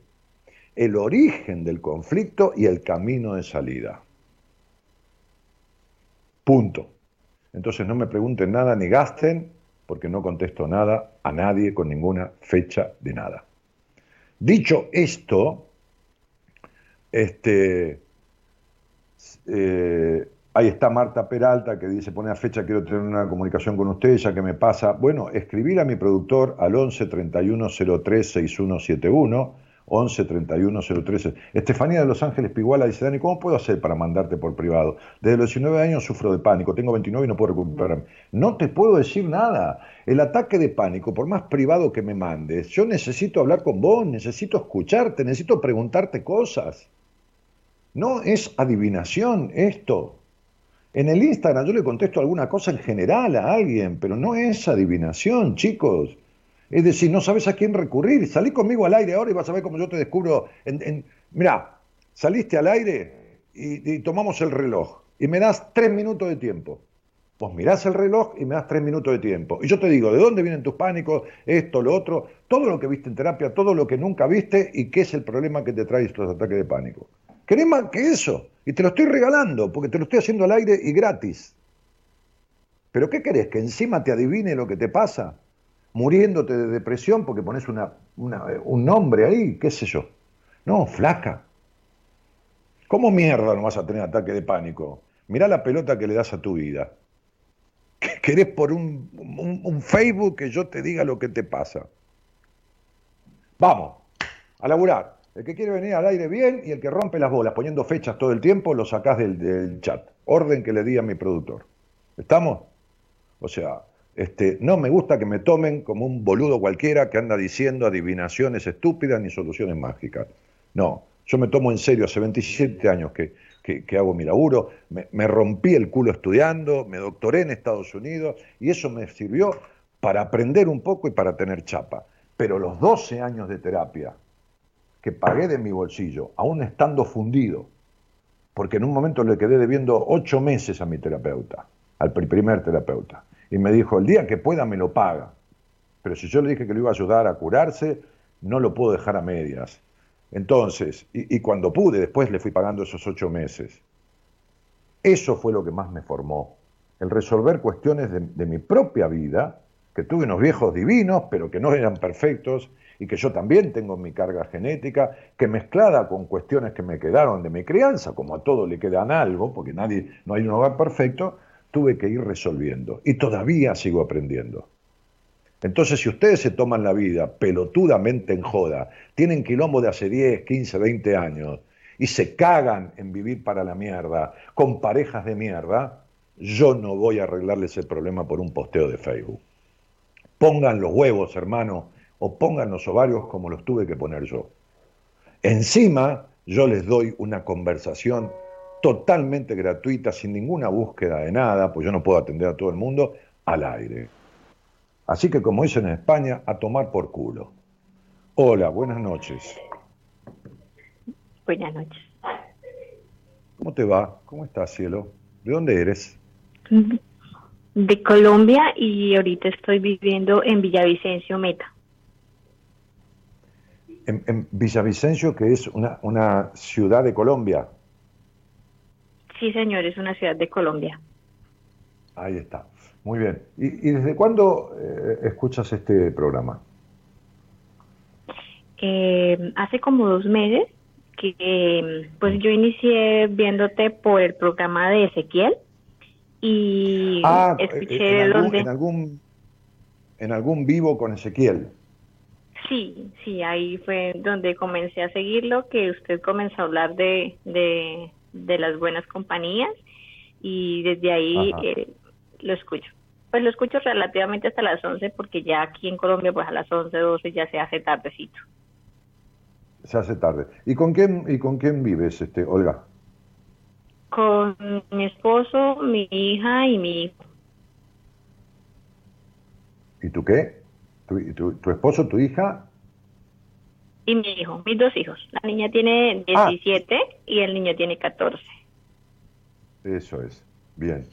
el origen del conflicto y el camino de salida. Punto. Entonces no me pregunten nada ni gasten, porque no contesto nada a nadie con ninguna fecha de nada. Dicho esto, este, eh, ahí está Marta Peralta que dice, pone a fecha, quiero tener una comunicación con usted, ya que me pasa. Bueno, escribir a mi productor al 11 31 03 6171 11 31 013. Estefanía de Los Ángeles Piguala dice, Dani, ¿cómo puedo hacer para mandarte por privado? Desde los 19 años sufro de pánico, tengo 29 y no puedo recuperarme. No te puedo decir nada. El ataque de pánico, por más privado que me mandes, yo necesito hablar con vos, necesito escucharte, necesito preguntarte cosas. No es adivinación esto. En el Instagram yo le contesto alguna cosa en general a alguien, pero no es adivinación, chicos. Es decir, no sabes a quién recurrir. Salí conmigo al aire ahora y vas a ver cómo yo te descubro. En, Mirá, saliste al aire y, tomamos el reloj y me das tres minutos de tiempo. Pues mirás el reloj y me das tres minutos de tiempo. Y yo te digo, ¿de dónde vienen tus pánicos? Esto, lo otro, todo lo que viste en terapia, todo lo que nunca viste y qué es el problema que te trae estos ataques de pánico. ¿Querés más que eso? Y te lo estoy regalando, porque te lo estoy haciendo al aire y gratis. ¿Pero qué querés? ¿Que encima te adivine lo que te pasa? Muriéndote de depresión porque pones una, un nombre ahí, qué sé yo. No, flaca. ¿Cómo mierda no vas a tener ataque de pánico? Mirá la pelota que le das a tu vida. ¿Querés por un, un, Facebook que yo te diga lo que te pasa? Vamos, a laburar. El que quiere venir al aire bien y el que rompe las bolas poniendo fechas todo el tiempo, lo sacás del, del chat. Orden que le di a mi productor. ¿Estamos? O sea, este, no me gusta que me tomen como un boludo cualquiera que anda diciendo adivinaciones estúpidas ni soluciones mágicas. No, yo me tomo en serio, hace 27 años que, hago mi laburo, me, rompí el culo estudiando, me doctoré en Estados Unidos y eso me sirvió para aprender un poco y para tener chapa. Pero los 12 años de terapia que pagué de mi bolsillo, aún estando fundido, porque en un momento le quedé debiendo ocho meses a mi terapeuta, al primer terapeuta, y me dijo, el día que pueda me lo paga, pero si yo le dije que lo iba a ayudar a curarse, no lo puedo dejar a medias. Entonces, y, cuando pude, después le fui pagando esos ocho meses. Eso fue lo que más me formó, el resolver cuestiones de mi propia vida, que tuve unos viejos divinos, pero que no eran perfectos, y que yo también tengo mi carga genética, que mezclada con cuestiones que me quedaron de mi crianza, como a todo le quedan algo, porque nadie, no hay un hogar perfecto, tuve que ir resolviendo. Y todavía sigo aprendiendo. Entonces, si ustedes se toman la vida pelotudamente en joda, tienen quilombo de hace 10, 15, 20 años, y se cagan en vivir para la mierda, con parejas de mierda, yo no voy a arreglarles el problema por un posteo de Facebook. Pongan los huevos, hermano, o pongan los ovarios como los tuve que poner yo. Encima, yo les doy una conversación totalmente gratuita, sin ninguna búsqueda de nada, pues yo no puedo atender a todo el mundo, al aire. Así que como dicen en España, a tomar por culo. Hola, buenas noches. Buenas noches. ¿Cómo te va? ¿Cómo estás, cielo? ¿De dónde eres? De Colombia y ahorita estoy viviendo en Villavicencio, Meta en, Villavicencio, que es una, una, ciudad de Colombia. Sí, señor, es una ciudad de Colombia. Ahí está. Muy bien. ¿Y, desde cuándo eh, escuchas este programa? Eh, hace como dos meses que pues yo inicié viéndote por el programa de Ezequiel y ah, escuché en algún, en algún en algún vivo con Ezequiel. Sí, sí, ahí fue donde comencé a seguirlo, que usted comenzó a hablar de, de, las buenas compañías y desde ahí eh, lo escucho. Pues lo escucho relativamente hasta las 11 porque ya aquí en Colombia pues a las 11, 12 ya se hace tardecito. Se hace tarde. ¿Y con quién, y con quién vives, este, Olga? Con mi esposo, mi hija y mi hijo. ¿Y tú qué? ¿Tu, tu, esposo, tu hija? Y mi hijo, mis dos hijos. La niña tiene 17 ah. y el niño tiene 14. Eso es, bien.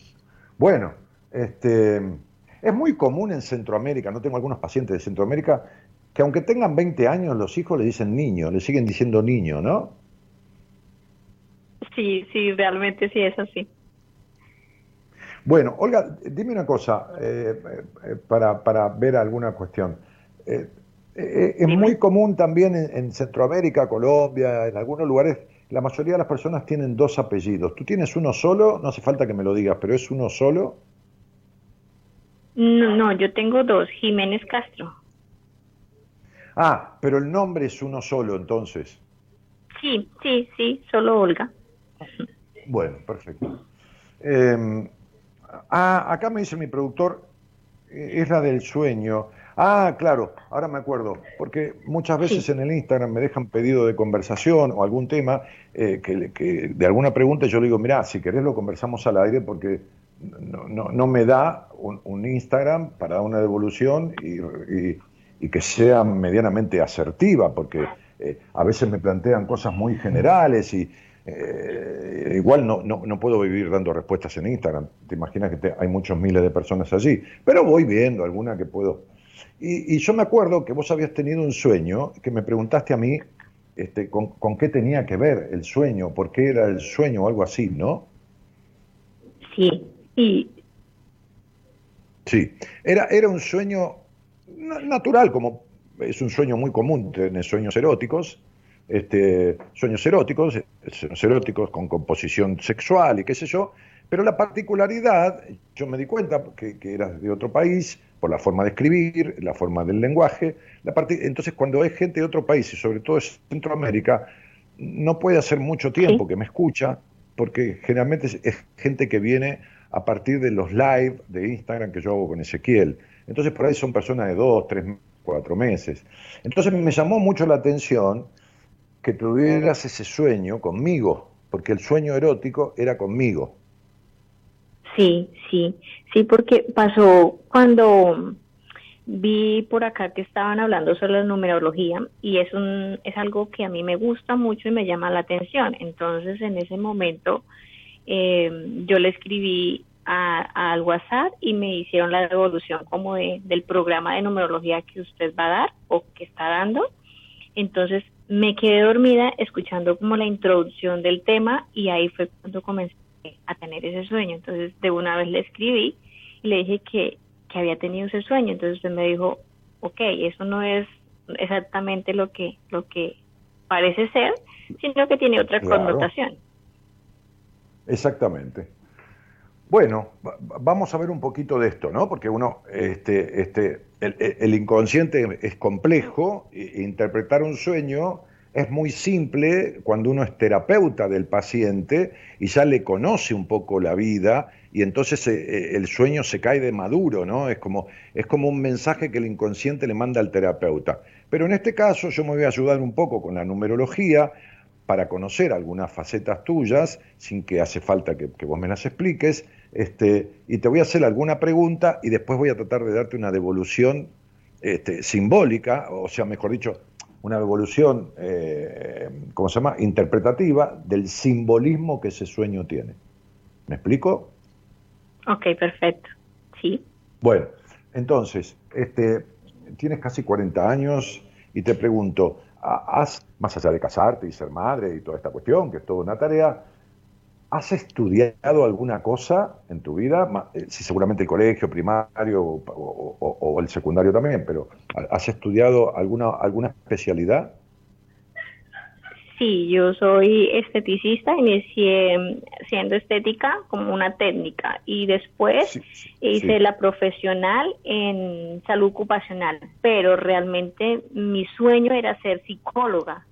Bueno, este, es muy común en Centroamérica, no tengo algunos pacientes de Centroamérica, que aunque tengan 20 años, los hijos le dicen niño, le siguen diciendo niño, ¿no? Sí, sí, realmente sí es así. Bueno, Olga, dime una cosa, eh, eh, para, para, ver alguna cuestión. Eh, es muy común también en, Centroamérica, Colombia, en algunos lugares, la mayoría de las personas tienen dos apellidos. ¿Tú tienes uno solo? No hace falta que me lo digas, pero ¿es uno solo? No, no, yo tengo dos, Jiménez Castro. Ah, pero el nombre es uno solo entonces. Sí, sí, sí, solo Olga. Bueno, perfecto. Eh, Ah, acá me dice mi productor, eh, es la del sueño. Ah, claro, ahora me acuerdo, porque muchas veces en el Instagram me dejan pedido de conversación o algún tema eh, que, de alguna pregunta yo le digo, mira, si querés lo conversamos al aire porque no, me da un, Instagram para dar una devolución y, que sea medianamente asertiva, porque eh, a veces me plantean cosas muy generales y, eh, igual no, no, puedo vivir dando respuestas en Instagram. Te imaginas que hay muchos miles de personas allí. Pero voy viendo alguna que puedo. Y, yo me acuerdo que vos habías tenido un sueño, que me preguntaste a mí este, con, qué tenía que ver el sueño, por qué era el sueño o algo así, ¿no? Sí, y... Sí, era, era un sueño natural, como es un sueño muy común, tener sueños eróticos, este, sueños eróticos, sueños eróticos con composición sexual y qué sé yo, pero la particularidad, yo me di cuenta que, que eras de otro país, por la forma de escribir, la forma del lenguaje, la entonces cuando es gente de otro país y sobre todo es Centroamérica, no puede hacer mucho tiempo que me escucha, porque generalmente es, gente que viene a partir de los live de Instagram que yo hago con Ezequiel. Entonces por ahí son personas de dos, tres, cuatro meses. Entonces me llamó mucho la atención que tuvieras ese sueño conmigo, porque el sueño erótico era conmigo. Sí, sí, sí, porque pasó cuando vi por acá que estaban hablando sobre la numerología y es un es algo que a mí me gusta mucho y me llama la atención. Entonces, en ese momento eh, yo le escribí al WhatsApp y me hicieron la devolución como de, del programa de numerología que usted va a dar o que está dando. Entonces me quedé dormida escuchando como la introducción del tema y ahí fue cuando comencé a tener ese sueño. Entonces de una vez le escribí y le dije que, que había tenido ese sueño. Entonces usted me dijo, ok, eso no es exactamente lo que, lo que parece ser, sino que tiene otra connotación. Exactamente. Bueno, vamos a ver un poquito de esto, ¿no? Porque uno, este, este, el, inconsciente es complejo, e interpretar un sueño es muy simple cuando uno es terapeuta del paciente y ya le conoce un poco la vida y entonces eh, eh, el sueño se cae de maduro, ¿no? Es como, es como un mensaje que el inconsciente le manda al terapeuta. Pero en este caso yo me voy a ayudar un poco con la numerología para conocer algunas facetas tuyas, sin que hace falta que, vos me las expliques, este, y te voy a hacer alguna pregunta y después voy a tratar de darte una devolución este, simbólica, o sea, mejor dicho, una devolución, eh, ¿cómo se llama?, interpretativa del simbolismo que ese sueño tiene. ¿Me explico? Ok, perfecto. Sí. Bueno, entonces, este, tienes casi 40 años y te pregunto, ¿has, más allá de casarte y ser madre y toda esta cuestión, que es toda una tarea, ¿Has estudiado alguna cosa en tu vida? Eh, sí, seguramente el colegio primario o, el secundario también, pero ¿has estudiado alguna, alguna especialidad? Sí, yo soy esteticista, inicié siendo estética como una técnica y después hice la profesional en salud ocupacional, pero realmente mi sueño era ser psicóloga.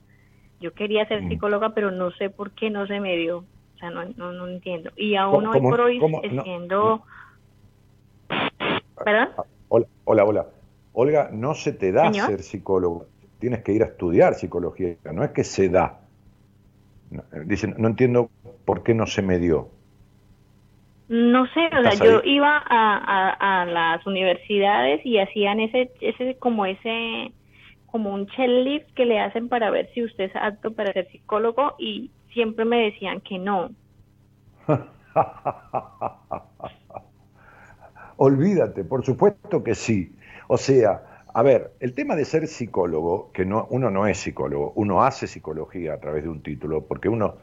Yo quería ser mm. psicóloga, pero no sé por qué no se me dio no, no, no entiendo. Y aún hoy por hoy siendo... ¿Perdón? Ah, hola, hola, hola. Olga, no se te da ser psicólogo. Tienes que ir a estudiar psicología. No es que se da. Dicen, no entiendo por qué no se me dio. No sé, o sea, yo iba a, a, las universidades y hacían ese, ese como ese, como un checklist que le hacen para ver si usted es apto para ser psicólogo y siempre me decían que no. Olvídate, por supuesto que sí. O sea, a ver, el tema de ser psicólogo, que no, uno no es psicólogo, uno hace psicología a través de un título, porque uno,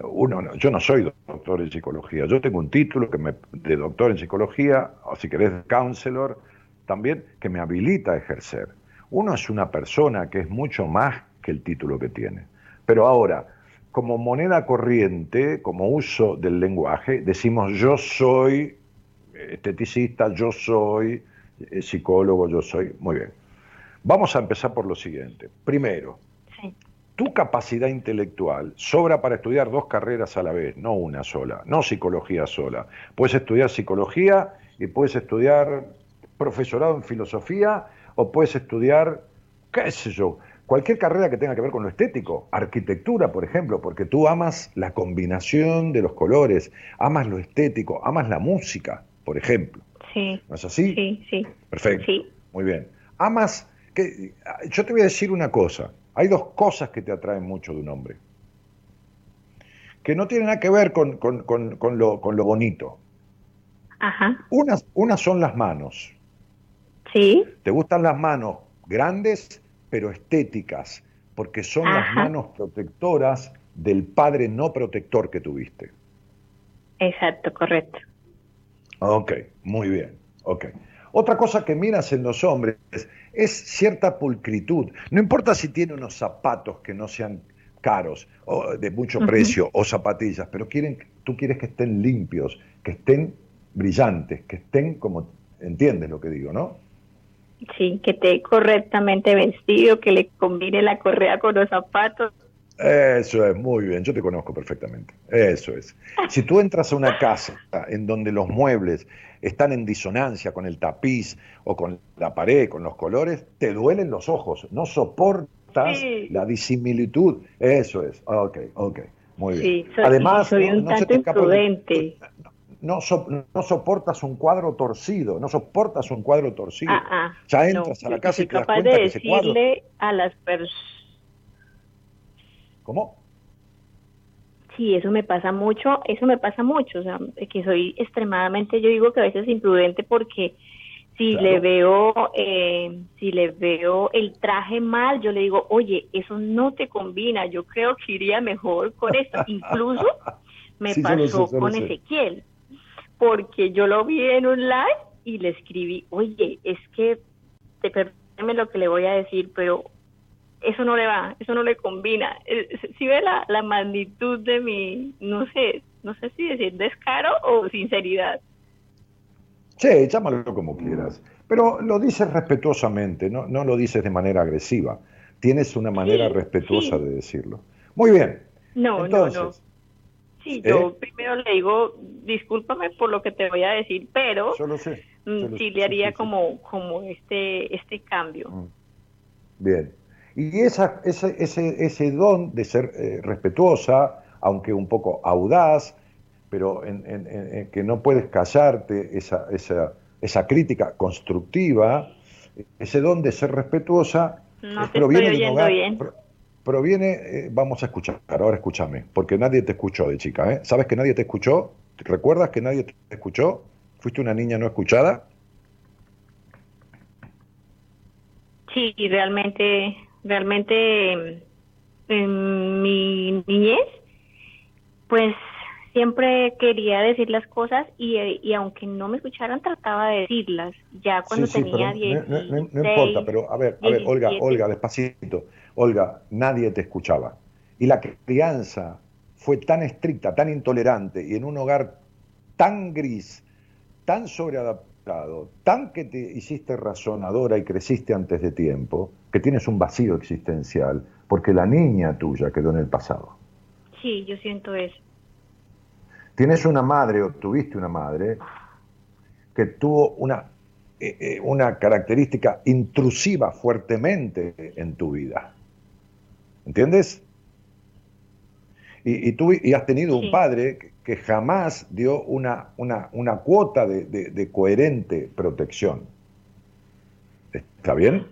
uno yo no soy doctor en psicología, yo tengo un título que me, de doctor en psicología, o si querés, counselor, también, que me habilita a ejercer. Uno es una persona que es mucho más que el título que tiene. Pero ahora, como moneda corriente, como uso del lenguaje, decimos yo soy esteticista, yo soy eh, psicólogo, yo soy... Muy bien. Vamos a empezar por lo siguiente. Primero, tu capacidad intelectual sobra para estudiar dos carreras a la vez, no una sola, no psicología sola. Puedes estudiar psicología y puedes estudiar profesorado en filosofía o puedes estudiar, qué sé yo, cualquier carrera que tenga que ver con lo estético, arquitectura, por ejemplo, porque tú amas la combinación de los colores, amas lo estético, amas la música, por ejemplo. Sí. ¿No es así? Sí, sí. Perfecto. Muy bien. Amas, que, yo te voy a decir una cosa, hay dos cosas que te atraen mucho de un hombre, que no tienen nada que ver con, lo, bonito. Ajá. Unas, unas son las manos. Sí. ¿Te gustan las manos grandes pero estéticas, porque son las manos protectoras del padre no protector que tuviste. Exacto, correcto. Ok, muy bien. Ok. Otra cosa que miras en los hombres es cierta pulcritud. No importa si tiene unos zapatos que no sean caros o de mucho precio o zapatillas, pero quieren, tú quieres que estén limpios, que estén brillantes, que estén como, entiendes lo que digo, ¿no? Sí, que esté correctamente vestido, que le combine la correa con los zapatos. Eso es, muy bien, yo te conozco perfectamente. Eso es. Si tú entras a una casa en donde los muebles están en disonancia con el tapiz o con la pared, con los colores, te duelen los ojos, no soportas la disimilitud. Eso es, ok, ok, muy bien. Sí, Además, soy un tanto imprudente. No, no soportas un cuadro torcido, no soportas un cuadro torcido. Ah, ah, ya entras a la casa y te das cuenta de que ese cuadro... a las personas... ¿Cómo? Sí, eso me pasa mucho, eso me pasa mucho, o sea, que soy extremadamente, yo digo que a veces imprudente porque si le veo, eh, si le veo el traje mal, yo le digo, oye, eso no te combina, yo creo que iría mejor con esto. Incluso me pasó con Ezequiel, porque yo lo vi en un live y le escribí, oye, es que, te perdóneme lo que le voy a decir, pero eso no le va, eso no le combina. Eh, si ve la, la magnitud de mi, no sé, no sé si decir descaro o sinceridad. Sí, llámalo como quieras. Pero lo dices respetuosamente, no, no lo dices de manera agresiva. Tienes una manera respetuosa de decirlo. Muy bien. No, no, no. Sí, yo ¿eh? primero le digo, discúlpame por lo que te voy a decir, pero yo lo sé, sí le haría como, como este, este cambio. Mm. Bien. Y esa, ese, ese, ese don de ser eh, respetuosa, aunque un poco audaz, pero en, que no puedes callarte esa, esa, esa, crítica constructiva, ese don de ser respetuosa, no proviene de un bien. Proviene, eh, vamos a escuchar, ahora escúchame, porque nadie te escuchó de chica, ¿eh? ¿Sabes que nadie te escuchó? ¿Recuerdas que nadie te escuchó? ¿Fuiste una niña no escuchada? Sí, realmente, realmente en mi niñez, pues siempre quería decir las cosas y, y, aunque no me escucharan trataba de decirlas ya cuando tenía 10 no, no, importa pero a ver a ver Olga Olga despacito Olga nadie te escuchaba. Y la crianza fue tan estricta tan intolerante y en un hogar tan gris tan sobreadaptado tan que te hiciste razonadora y creciste antes de tiempo que tienes un vacío existencial porque la niña tuya quedó en el pasado. Sí yo siento eso. Tienes una madre o tuviste una madre que tuvo una, eh, eh, una característica intrusiva fuertemente en tu vida. ¿Entiendes? Y, y, tú y has tenido un padre que, jamás dio una, una, una cuota de, de coherente protección. ¿Está bien?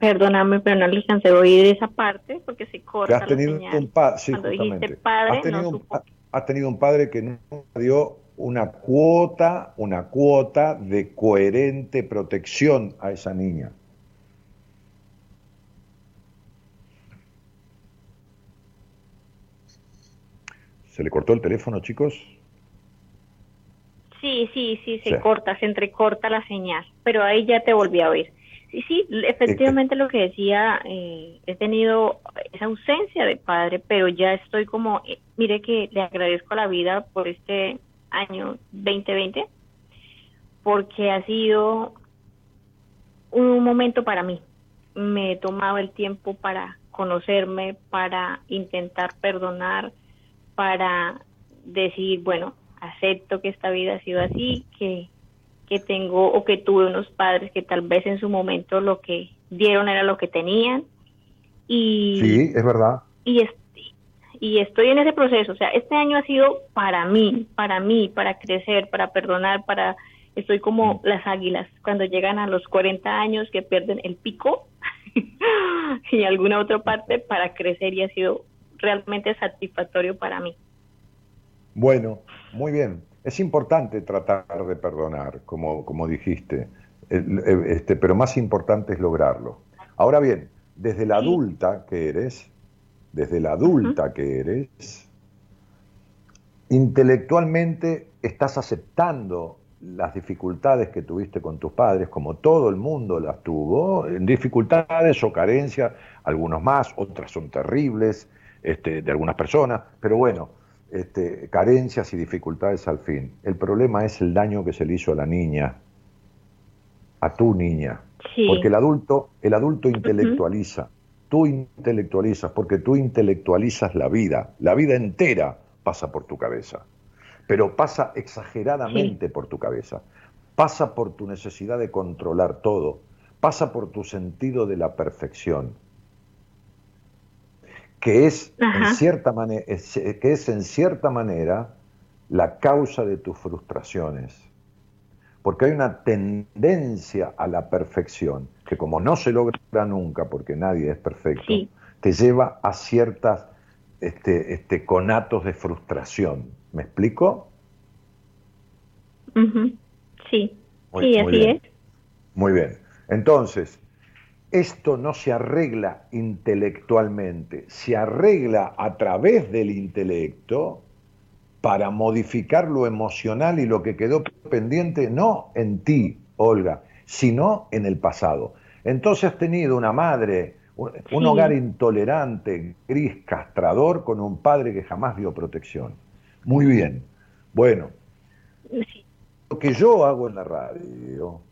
Perdóname, pero no alcancé a oír esa parte porque se corta has tenido Un padre, has tenido, un, has tenido un padre que no dio una cuota, una cuota de coherente protección a esa niña. ¿Se le cortó el teléfono, chicos? Sí, sí, sí, se corta, se entrecorta la señal, pero ahí ya te volví a oír. Sí, sí, efectivamente lo que decía, eh, he tenido esa ausencia de padre, pero ya estoy como, eh, mire que le agradezco a la vida por este año 2020, porque ha sido un momento para mí. Me he tomado el tiempo para conocerme, para intentar perdonar, para decir, bueno, acepto que esta vida ha sido así, que que tengo o que tuve unos padres que tal vez en su momento lo que dieron era lo que tenían. Y, sí, es verdad. Y, y estoy en ese proceso. O sea, este año ha sido para mí, para mí, para crecer, para perdonar, para... Estoy como mm. las águilas cuando llegan a los 40 años que pierden el pico y alguna otra parte para crecer y ha sido realmente satisfactorio para mí. Bueno, muy bien. Es importante tratar de perdonar, como, como dijiste, este, pero más importante es lograrlo. Ahora bien, desde la adulta que eres, desde la adulta que eres, intelectualmente estás aceptando las dificultades que tuviste con tus padres, como todo el mundo las tuvo, dificultades o carencias, algunos más, otras son terribles, este, de algunas personas, pero bueno, este, carencias y dificultades al fin. El problema es el daño que se le hizo a la niña, a tu niña. Porque el adulto, el adulto intelectualiza, tú intelectualizas, porque tú intelectualizas la vida, la vida entera pasa por tu cabeza, pero pasa exageradamente por tu cabeza, pasa por tu necesidad de controlar todo, pasa por tu sentido de la perfección que es, en cierta manera, que es en cierta manera la causa de tus frustraciones. Porque hay una tendencia a la perfección, que como no se logra nunca, porque nadie es perfecto, te lleva a ciertas este, este, conatos de frustración. ¿Me explico? Sí, sí, así es. Muy bien. Entonces, esto no se arregla intelectualmente, se arregla a través del intelecto para modificar lo emocional y lo que quedó pendiente, no en ti, Olga, sino en el pasado. Entonces has tenido una madre, un, hogar intolerante, gris, castrador, con un padre que jamás dio protección. Muy bien. Bueno, lo que yo hago en la radio,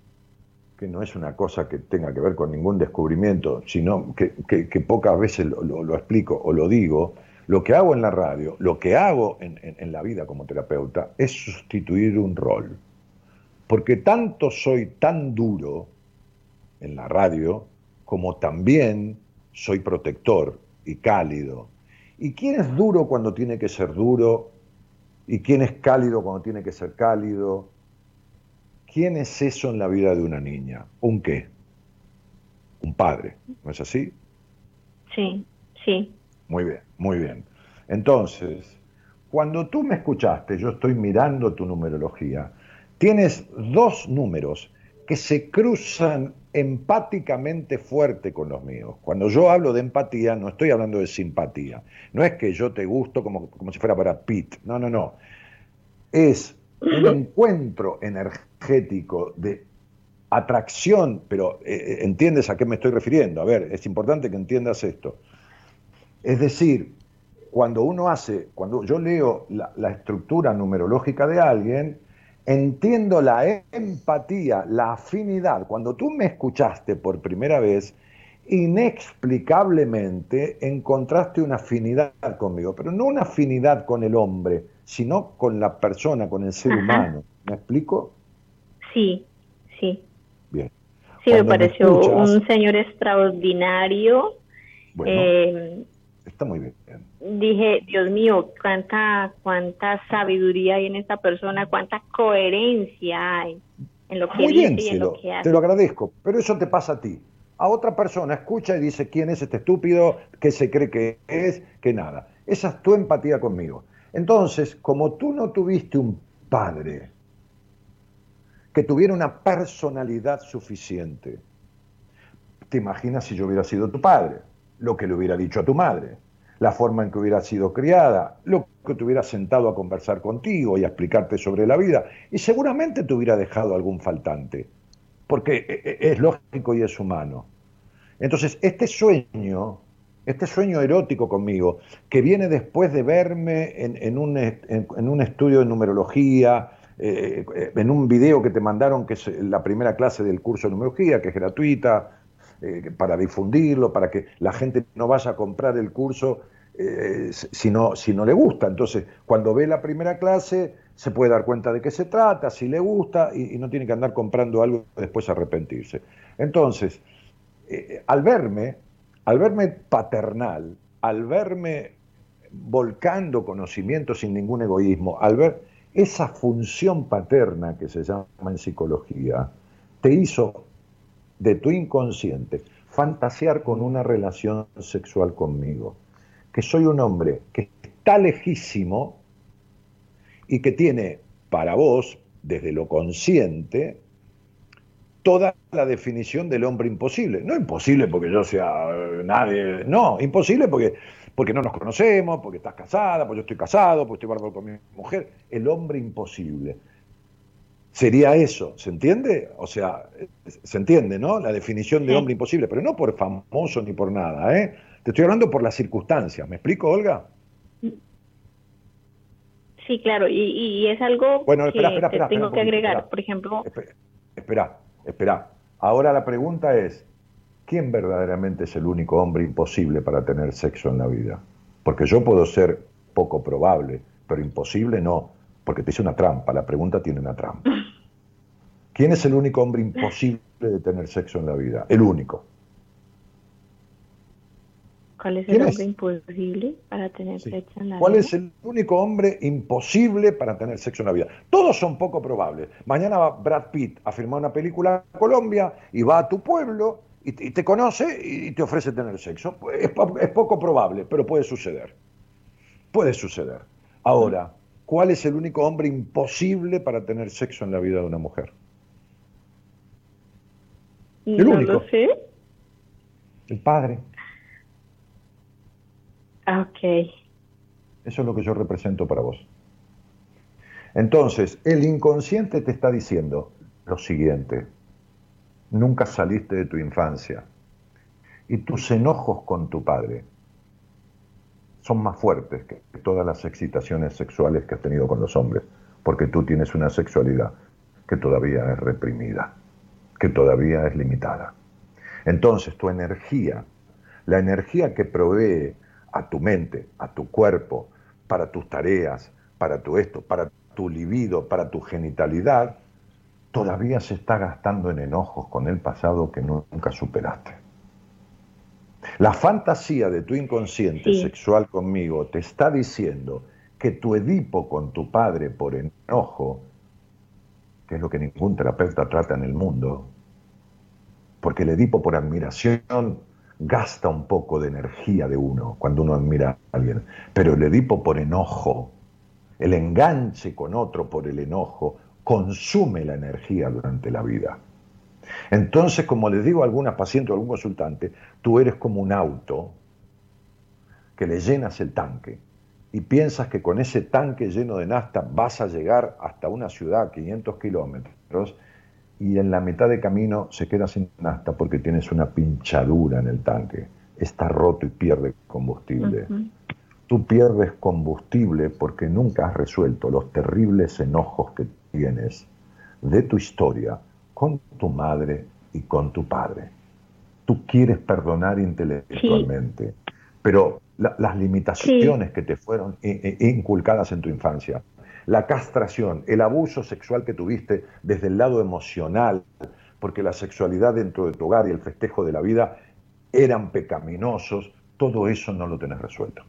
que no es una cosa que tenga que ver con ningún descubrimiento, sino que, pocas veces lo explico o lo digo, lo que hago en la radio, lo que hago en, la vida como terapeuta es sustituir un rol. Porque tanto soy tan duro en la radio como también soy protector y cálido. ¿Y quién es duro cuando tiene que ser duro? ¿Y quién es cálido cuando tiene que ser cálido? ¿Quién es eso en la vida de una niña? ¿Un qué? Un padre, ¿no es así? Sí, sí. Muy bien, muy bien. Entonces, cuando tú me escuchaste, yo estoy mirando tu numerología, tienes dos números que se cruzan empáticamente fuerte con los míos. Cuando yo hablo de empatía, no estoy hablando de simpatía. No es que yo te gusto como, como si fuera para Pete. No, no, no. Es un encuentro energético de atracción, pero eh, eh, entiendes a qué me estoy refiriendo. A ver, es importante que entiendas esto. Es decir, cuando uno hace, cuando yo leo la, estructura numerológica de alguien, entiendo la empatía, la afinidad. Cuando tú me escuchaste por primera vez, inexplicablemente encontraste una afinidad conmigo, pero no una afinidad con el hombre, sino con la persona, con el ser humano. ¿Me explico? Sí, sí. Bien. Sí, me pareció un señor extraordinario. eh, Está muy bien. Dije, Dios mío, cuánta, cuánta sabiduría hay en esta persona, cuánta coherencia hay en lo que dice y en lo que hace. Te lo agradezco, pero eso te pasa a ti. A otra persona escucha y dice quién es este estúpido, qué se cree que es, que nada. Esa es tu empatía conmigo. Entonces, como tú no tuviste un padre que tuviera una personalidad suficiente, te imaginas si yo hubiera sido tu padre lo que le hubiera dicho a tu madre, la forma en que hubiera sido criada, lo que te hubiera sentado a conversar contigo y a explicarte sobre la vida, y seguramente te hubiera dejado algún faltante, porque e, e, es lógico y es humano. Entonces, este sueño, este sueño erótico conmigo, que viene después de verme en, un, estudio de numerología, eh, en un video que te mandaron, que es la primera clase del curso de numerología, que es gratuita, eh, para difundirlo, para que la gente no vaya a comprar el curso eh, si, no, si no le gusta. Entonces, cuando ve la primera clase, se puede dar cuenta de qué se trata, si le gusta, y, no tiene que andar comprando algo y después arrepentirse. Entonces, al verme, al verme paternal, al verme volcando conocimiento sin ningún egoísmo, al ver esa función paterna que se llama en psicología, te hizo de tu inconsciente fantasear con una relación sexual conmigo. Que soy un hombre que está lejísimo y que tiene para vos, desde lo consciente, toda la definición del hombre imposible. No imposible porque yo sea nadie, no, imposible porque, porque no nos conocemos, porque estás casada, porque yo estoy casado, porque estoy bárbaro con mi mujer. El hombre imposible sería eso, ¿se entiende? O sea, se entiende, ¿no? La definición de hombre imposible, pero no por famoso ni por nada, ¿eh? Te estoy hablando por las circunstancias, ¿me explico, Olga? Sí, claro, y, es algo bueno, espera, espera, que tengo que agregar, por ejemplo. Espera, espera. Ahora la pregunta es, ¿quién verdaderamente es el único hombre imposible para tener sexo en la vida? Porque yo puedo ser poco probable, pero imposible no porque te hice una trampa, la pregunta tiene una trampa. ¿Quién es el único hombre imposible de tener sexo en la vida? El único. ¿Cuál es el hombre imposible para tener sexo en la ¿Cuál vida? es el único hombre imposible para tener sexo en la vida? Todos son poco probables. Mañana va Brad Pitt a firmar una película en Colombia y va a tu pueblo y te, conoce y te ofrece tener sexo. Es, es poco probable, pero puede suceder. Puede suceder. Ahora, ¿cuál es el único hombre imposible para tener sexo en la vida de una mujer? El no único. Lo sé. El padre. Ah, ok. Eso es lo que yo represento para vos. Entonces, el inconsciente te está diciendo lo siguiente. Nunca saliste de tu infancia y tus enojos con tu padre son más fuertes que todas las excitaciones sexuales que has tenido con los hombres, porque tú tienes una sexualidad que todavía es reprimida, que todavía es limitada. Entonces, tu energía, la energía que provee a tu mente, a tu cuerpo, para tus tareas, para tu esto, para tu libido, para tu genitalidad, todavía se está gastando en enojos con el pasado que nunca superaste. La fantasía de tu inconsciente sexual conmigo te está diciendo que tu Edipo con tu padre por enojo, que es lo que ningún terapeuta trata en el mundo, porque el Edipo por admiración gasta un poco de energía de uno cuando uno admira a alguien, pero el Edipo por enojo, el enganche con otro por el enojo, consume la energía durante la vida. Entonces, como les digo a algunas pacientes o algún consultante, tú eres como un auto que le llenas el tanque y piensas que con ese tanque lleno de nafta vas a llegar hasta una ciudad a 500 kilómetros y en la mitad de camino se queda sin nafta porque tienes una pinchadura en el tanque. Está roto y pierde combustible. Tú pierdes combustible porque nunca has resuelto los terribles enojos que tienes de tu historia con tu madre y con tu padre. Tú quieres perdonar intelectualmente, pero las limitaciones que te fueron inculcadas en tu infancia la castración, el abuso sexual que tuviste desde el lado emocional, porque la sexualidad dentro de tu hogar y el festejo de la vida eran pecaminosos, todo eso no lo tenés resuelto.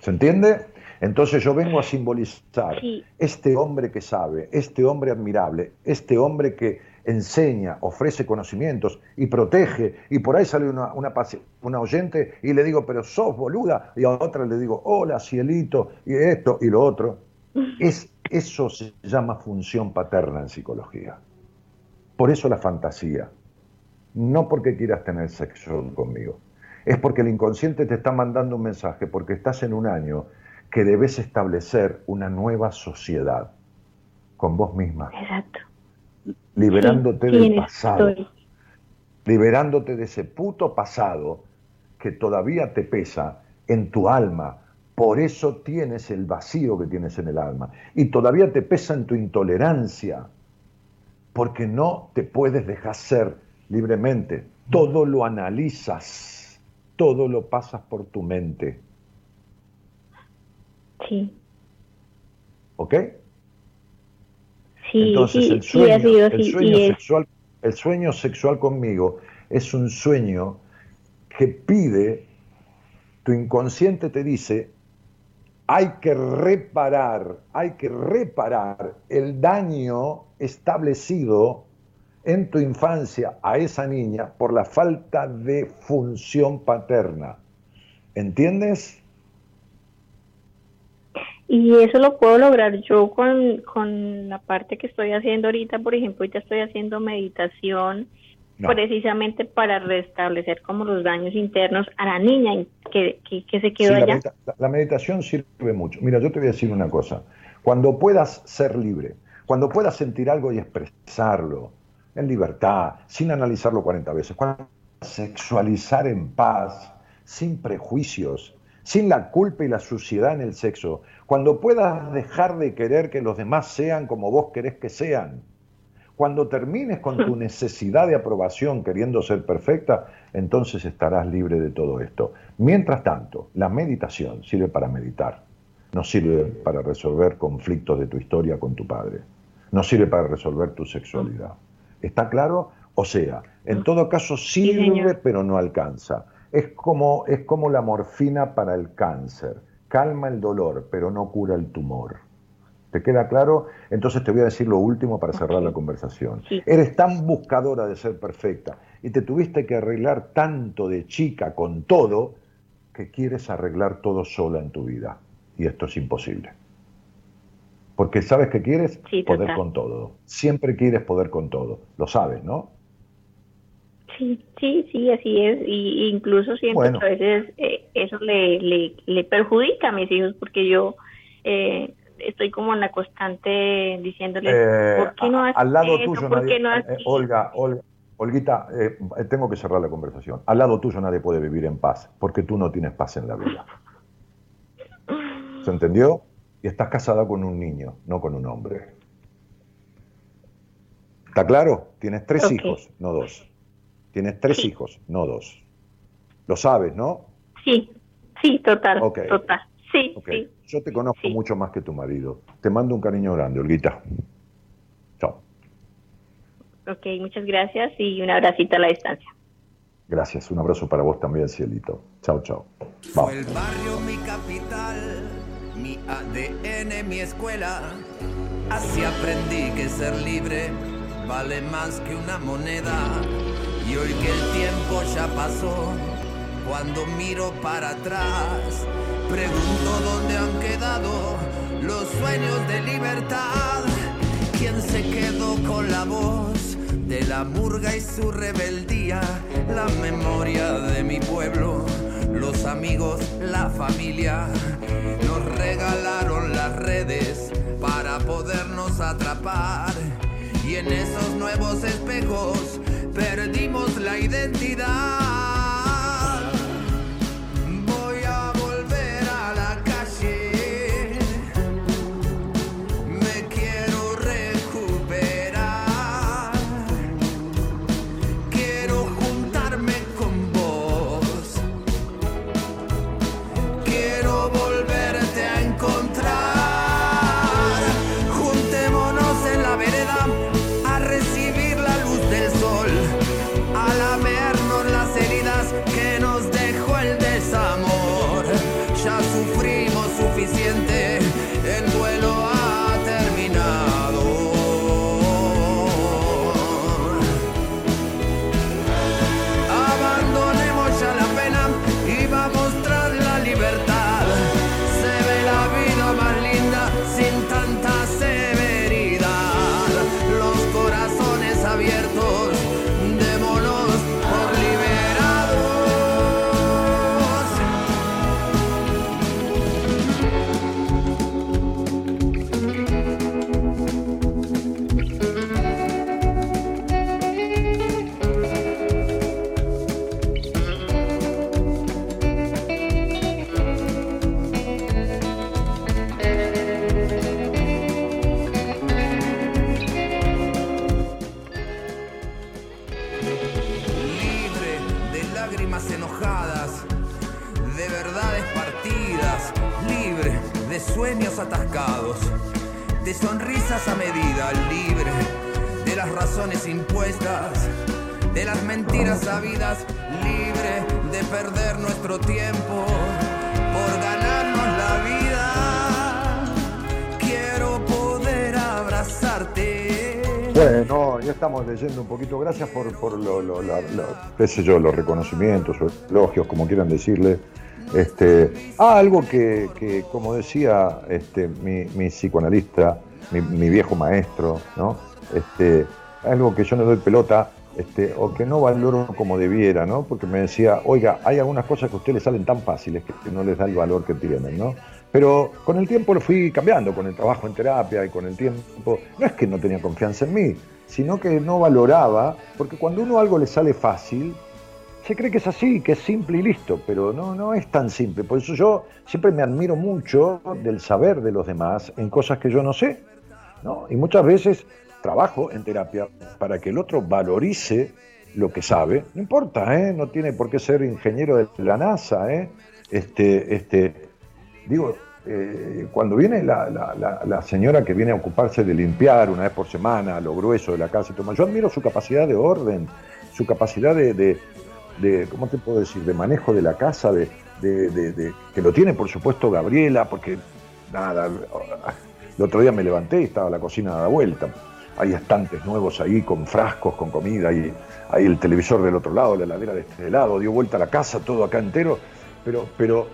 ¿Se entiende? Entonces yo vengo a simbolizar este hombre que sabe, este hombre admirable, este hombre que enseña, ofrece conocimientos y protege, y por ahí sale una, una, una, oyente y le digo, pero sos boluda, y a otra le digo, hola cielito, y esto y lo otro. Es, eso se llama función paterna en psicología. Por eso la fantasía. No porque quieras tener sexo conmigo. Es porque el inconsciente te está mandando un mensaje, porque estás en un año que debes establecer una nueva sociedad con vos misma. Exacto. Liberándote del pasado. Liberándote de ese puto pasado que todavía te pesa en tu alma, por eso tienes el vacío que tienes en el alma. Y todavía te pesa en tu intolerancia, porque no te puedes dejar ser libremente. Todo lo analizas, todo lo pasas por tu mente. Sí. ¿Ok? Sí, Entonces sí, el sueño, sí, el sueño sexual, el sueño sexual conmigo es un sueño que pide, tu inconsciente te dice, hay que reparar, hay que reparar el daño establecido en tu infancia a esa niña por la falta de función paterna. ¿Entiendes? Y eso lo puedo lograr yo con, con la parte que estoy haciendo ahorita, por ejemplo, ahorita estoy haciendo meditación precisamente para restablecer como los daños internos a la niña que, que, se quedó allá. La, meditación sirve mucho. Mira, yo te voy a decir una cosa. Cuando puedas ser libre, cuando puedas sentir algo y expresarlo en libertad, sin analizarlo 40 veces, cuando sexualizar en paz, sin prejuicios, sin la culpa y la suciedad en el sexo, cuando puedas dejar de querer que los demás sean como vos querés que sean, cuando termines con tu necesidad de aprobación queriendo ser perfecta, entonces estarás libre de todo esto. Mientras tanto, la meditación sirve para meditar, no sirve para resolver conflictos de tu historia con tu padre, no sirve para resolver tu sexualidad. ¿Está claro? O sea, en todo caso sirve pero no alcanza. Es como, es como la morfina para el cáncer. Calma el dolor, pero no cura el tumor. ¿Te queda claro? Entonces te voy a decir lo último para cerrar la conversación. Eres tan buscadora de ser perfecta y te tuviste que arreglar tanto de chica con todo que quieres arreglar todo sola en tu vida. Y esto es imposible. Porque sabes que quieres poder con todo. Siempre quieres poder con todo. Lo sabes, ¿no? Sí, sí, sí, así es. Y incluso siempre a veces eh, eso le, le, perjudica a mis hijos porque yo eh, estoy como en la constante diciéndole, eh, ¿por qué no haces Al lado tuyo nadie, Olga, Olga, Olguita, tengo que cerrar la conversación. Al lado tuyo nadie puede vivir en paz porque tú no tienes paz en la vida. ¿Se entendió? Y estás casada con un niño, no con un hombre. ¿Está claro? Tienes tres hijos, no dos. Tienes tres hijos, no dos. Lo sabes, ¿no? Sí, sí, total. Total. Sí, sí. Yo te conozco mucho más que tu marido. Te mando un cariño grande, Olguita. Chao. Ok, muchas gracias y un abracito a la distancia. Gracias, un abrazo para vos también, Cielito. Chao, chao. Fue el barrio mi capital, mi ADN, mi escuela. Así aprendí que ser libre vale más que una moneda y hoy que el tiempo ya pasó, cuando miro para atrás, pregunto dónde han quedado los sueños de libertad. ¿Quién se quedó con la voz de la murga y su rebeldía? La memoria de mi pueblo, los amigos, la familia. Nos regalaron las redes para podernos atrapar. Y en esos nuevos espejos perdimos la identidad. De sonrisas a medida, libre de las razones impuestas, de las mentiras sabidas, libre de perder nuestro tiempo por ganarnos la vida. Quiero poder abrazarte. Bueno, ya estamos leyendo un poquito. Gracias por, por lo, lo, yo, los reconocimientos o elogios, como quieran decirle este, ah, algo que, como decía este, mi, psicoanalista, mi, viejo maestro, ¿no? Este, algo que yo no doy pelota, este, o que no valoro como debiera, ¿no? Porque me decía, oiga, hay algunas cosas que a usted le salen tan fáciles que no les da el valor que tienen, ¿no? Pero con el tiempo lo fui cambiando, con el trabajo en terapia y con el tiempo. No es que no tenía confianza en mí, sino que no valoraba, porque cuando uno algo le sale fácil, se cree que es así, que es simple y listo, pero no, no es tan simple. Por eso yo siempre me admiro mucho del saber de los demás en cosas que yo no sé. ¿no? Y muchas veces trabajo en terapia para que el otro valorice lo que sabe. No importa, ¿eh? no tiene por qué ser ingeniero de la NASA. ¿eh? Este, este, digo, eh, cuando viene la, señora que viene a ocuparse de limpiar una vez por semana lo grueso de la casa yo admiro su capacidad de orden, su capacidad de, ¿cómo te puedo decir?, de manejo de la casa, de, que lo tiene por supuesto Gabriela, porque nada, el otro día me levanté y estaba la cocina dada vuelta. Hay estantes nuevos ahí con frascos, con comida, y hay el televisor del otro lado, la heladera de este lado, dio vuelta a la casa, todo acá entero, pero, pero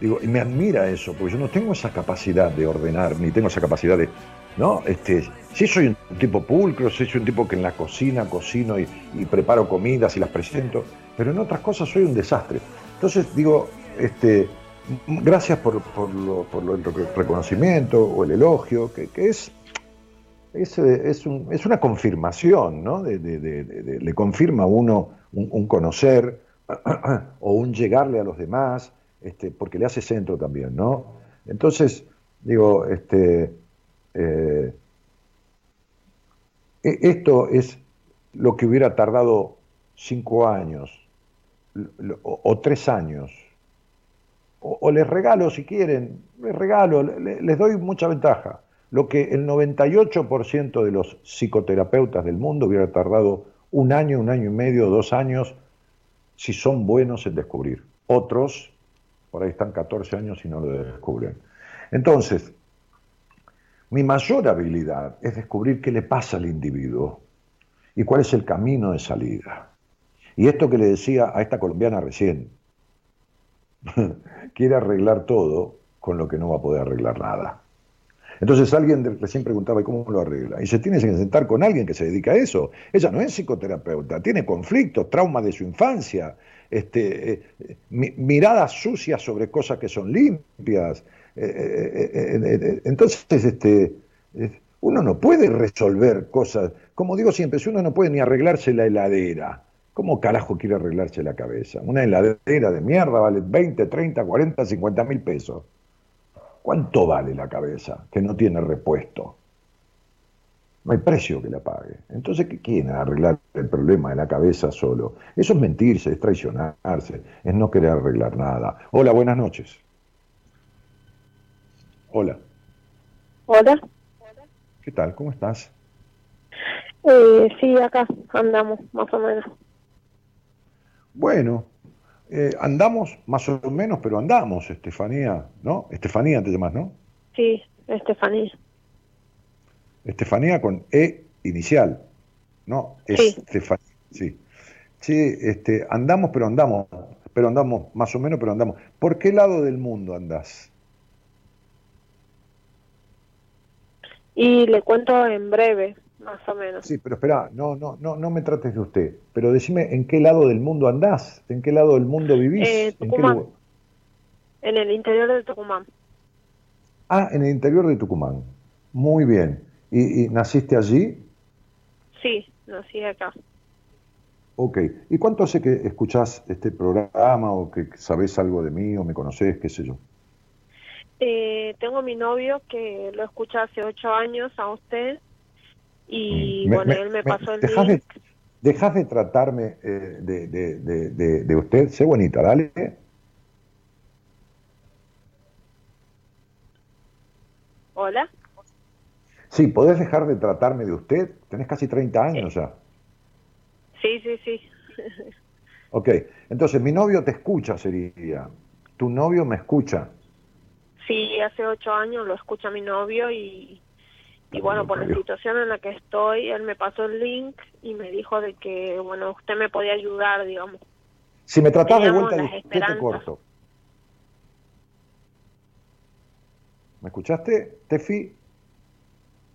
digo, y me admira eso, porque yo no tengo esa capacidad de ordenar, ni tengo esa capacidad de, ¿no? Este, sí soy un tipo pulcro, sí soy un tipo que en la cocina cocino y, preparo comidas y las presento, pero en otras cosas soy un desastre. Entonces digo, este, gracias por, el reconocimiento o el elogio, que, es, es, es, una confirmación, ¿no? le confirma a uno un, conocer o un llegarle a los demás, este, porque le hace centro también, ¿no? Entonces, digo, este, eh, e, esto es lo que hubiera tardado cinco años o, tres años. O, les regalo, si quieren, les regalo, les doy mucha ventaja. Lo que el 98% de los psicoterapeutas del mundo hubiera tardado un año, un año y medio, dos años, si son buenos en descubrir. Otros, por ahí están 14 años y no lo descubren. Entonces, mi mayor habilidad es descubrir qué le pasa al individuo y cuál es el camino de salida. Y esto que le decía a esta colombiana recién, quiere arreglar todo con lo que no va a poder arreglar nada. Entonces alguien recién preguntaba, ¿y cómo lo arregla? Y se tiene que sentar con alguien que se dedica a eso. Ella no es psicoterapeuta, tiene conflictos, traumas de su infancia, este, eh, miradas sucias sobre cosas que son limpias, eh, eh, entonces, este, uno no puede resolver cosas. Como digo siempre, si uno no puede ni arreglarse la heladera, ¿cómo carajo quiere arreglarse la cabeza? Una heladera de mierda vale 20, 30, 40, 50 mil pesos. ¿Cuánto vale la cabeza que no tiene repuesto? No hay precio que la pague. Entonces, ¿qué quieren arreglar el problema de la cabeza solo? Eso es mentirse, es traicionarse, es no querer arreglar nada. Hola, buenas noches. Hola. Hola. ¿Qué tal? ¿Cómo estás? Eh, sí, acá andamos, más o menos. Bueno, eh, andamos más o menos, pero andamos, Estefanía, ¿no? Estefanía te llamas, ¿no? Sí, Estefanía. Estefanía con E inicial, ¿no? Estefanía, sí. Sí, este, andamos, pero andamos, pero andamos, más o menos, pero andamos. ¿Por qué lado del mundo andás? Y le cuento en breve, más o menos. Sí, pero espera, no, no, no, no me trates de usted, pero decime en qué lado del mundo andás, en qué lado del mundo vivís. Eh, Tucumán. ¿En, el interior de Tucumán. Ah, en el interior de Tucumán. Muy bien. ¿Y, naciste allí? Sí, nací acá. Ok. ¿Y cuánto hace que escuchás este programa o que sabés algo de mí o me conocés, qué sé yo? Eh, tengo mi novio que lo escucha hace ocho años a usted y mm. bueno, él me, pasó el dejas De, dejas de tratarme eh, de, de, de, usted, sé bonita, dale. Hola. Sí, ¿podés dejar de tratarme de usted? Tenés casi 30 años ya. Sí, sí, sí. ok, entonces mi novio te escucha, sería. Tu novio me escucha. Sí, hace ocho años lo escucha mi novio y, y bueno, por la situación en la que estoy, él me pasó el link y me dijo de que, bueno, usted me podía ayudar, digamos. Si me tratás de vuelta, de, te corto. ¿Me escuchaste, Tefi?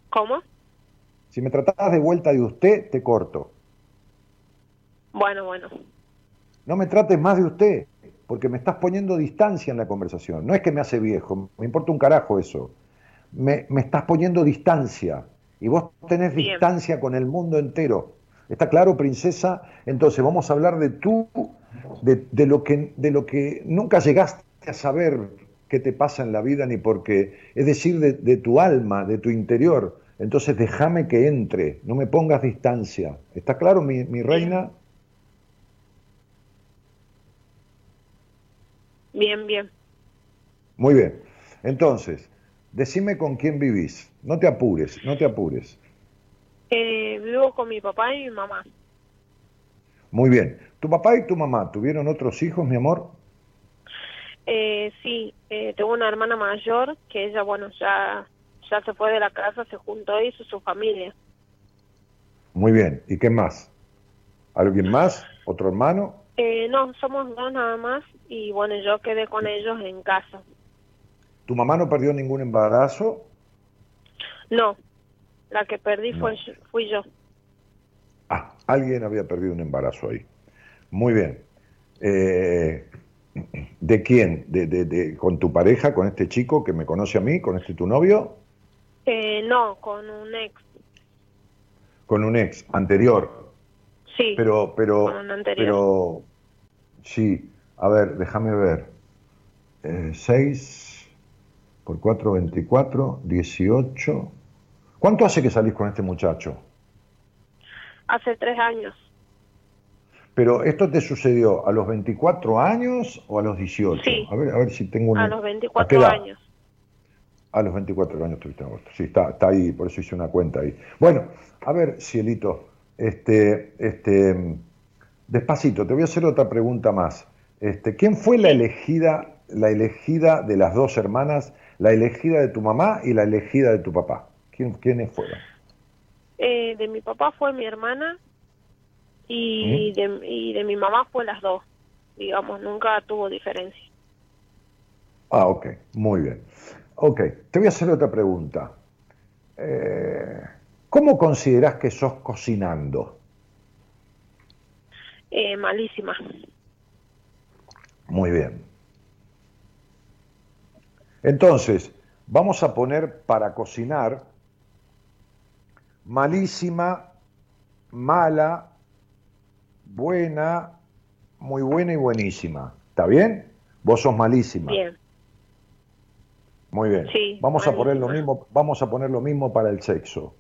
¿Cómo? Si me tratás de vuelta de usted, te corto. Bueno, bueno. No me trates más de usted porque me estás poniendo distancia en la conversación. No es que me hace viejo, me importa un carajo eso. Me, estás poniendo distancia y vos tenés distancia con el mundo entero. ¿Está claro, princesa? Entonces vamos a hablar de tú, de, lo, que, de lo que nunca llegaste a saber qué te pasa en la vida, ni por qué. Es decir, de, tu alma, de tu interior. Entonces déjame que entre, no me pongas distancia. ¿Está claro, mi, mi reina? Bien, bien. Muy bien. Entonces, decime con quién vivís. No te apures, no te apures. Eh, vivo con mi papá y mi mamá. Muy bien. ¿Tu papá y tu mamá tuvieron otros hijos, mi amor? Eh, sí, eh, tengo una hermana mayor que ella, bueno, ya, ya se fue de la casa, se juntó y hizo su familia. Muy bien. ¿Y qué más? ¿Alguien más? ¿Otro hermano? Eh, no, somos dos nada más y bueno, yo quedé con ellos en casa. ¿Tu mamá no perdió ningún embarazo? No, la que perdí fue, fui yo. Ah, alguien había perdido un embarazo ahí. Muy bien. Eh, ¿De quién? ¿De, de, con tu pareja, con este chico que me conoce a mí, con este tu novio? Eh, no, con un ex. Con un ex anterior. Sí. Pero, pero, con un anterior. pero, sí. A ver, déjame ver. Eh, 6 por 4, 24, 18. ¿Cuánto hace que salís con este muchacho? Hace tres años. Pero esto te sucedió a los 24 años o a los 18? Sí. A ver, a ver si tengo una... A los 24 años. A los 24 años tuviste aborto. Sí, está, está ahí, por eso hice una cuenta ahí. Bueno, a ver, Cielito, este, este, despacito, te voy a hacer otra pregunta más. Este, ¿Quién fue la elegida, la elegida de las dos hermanas, la elegida de tu mamá y la elegida de tu papá? ¿Quién, ¿Quiénes fueron? Eh, de mi papá fue mi hermana y, de, y de mi mamá fue las dos. Digamos, nunca tuvo diferencia. Ah, ok, muy bien. Ok, te voy a hacer otra pregunta. Eh, ¿Cómo consideras que sos cocinando? Eh, malísima. Muy bien. Entonces, vamos a poner para cocinar malísima, mala, buena, muy buena y buenísima. ¿Está bien? Vos sos malísima. Bien. Muy bien. Sí, vamos a poner lo mismo, vamos a poner lo mismo para el sexo.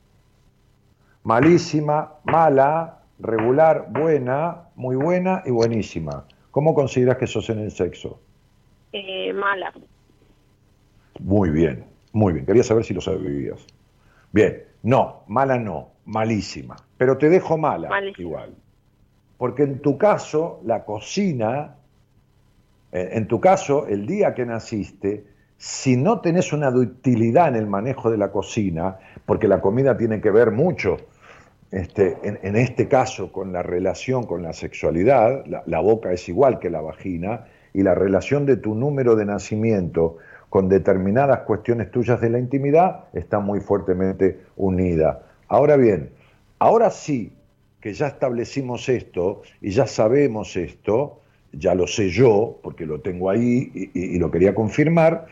Malísima, mala, regular, buena, muy buena y buenísima. ¿Cómo consideras que sos en el sexo? Eh, mala. Muy bien, muy bien. Quería saber si lo sabías. Bien, no, mala no, malísima. Pero te dejo mala igual. Porque en tu caso, la cocina, eh, en tu caso, el día que naciste, si no tenés una ductilidad en el manejo de la cocina, porque la comida tiene que ver mucho, este, en, en este caso, con la relación con la sexualidad, la, la boca es igual que la vagina, y la relación de tu número de nacimiento con determinadas cuestiones tuyas de la intimidad está muy fuertemente unida. Ahora bien, ahora sí que ya establecimos esto y ya sabemos esto, ya lo sé yo, porque lo tengo ahí y, y- y lo quería confirmar,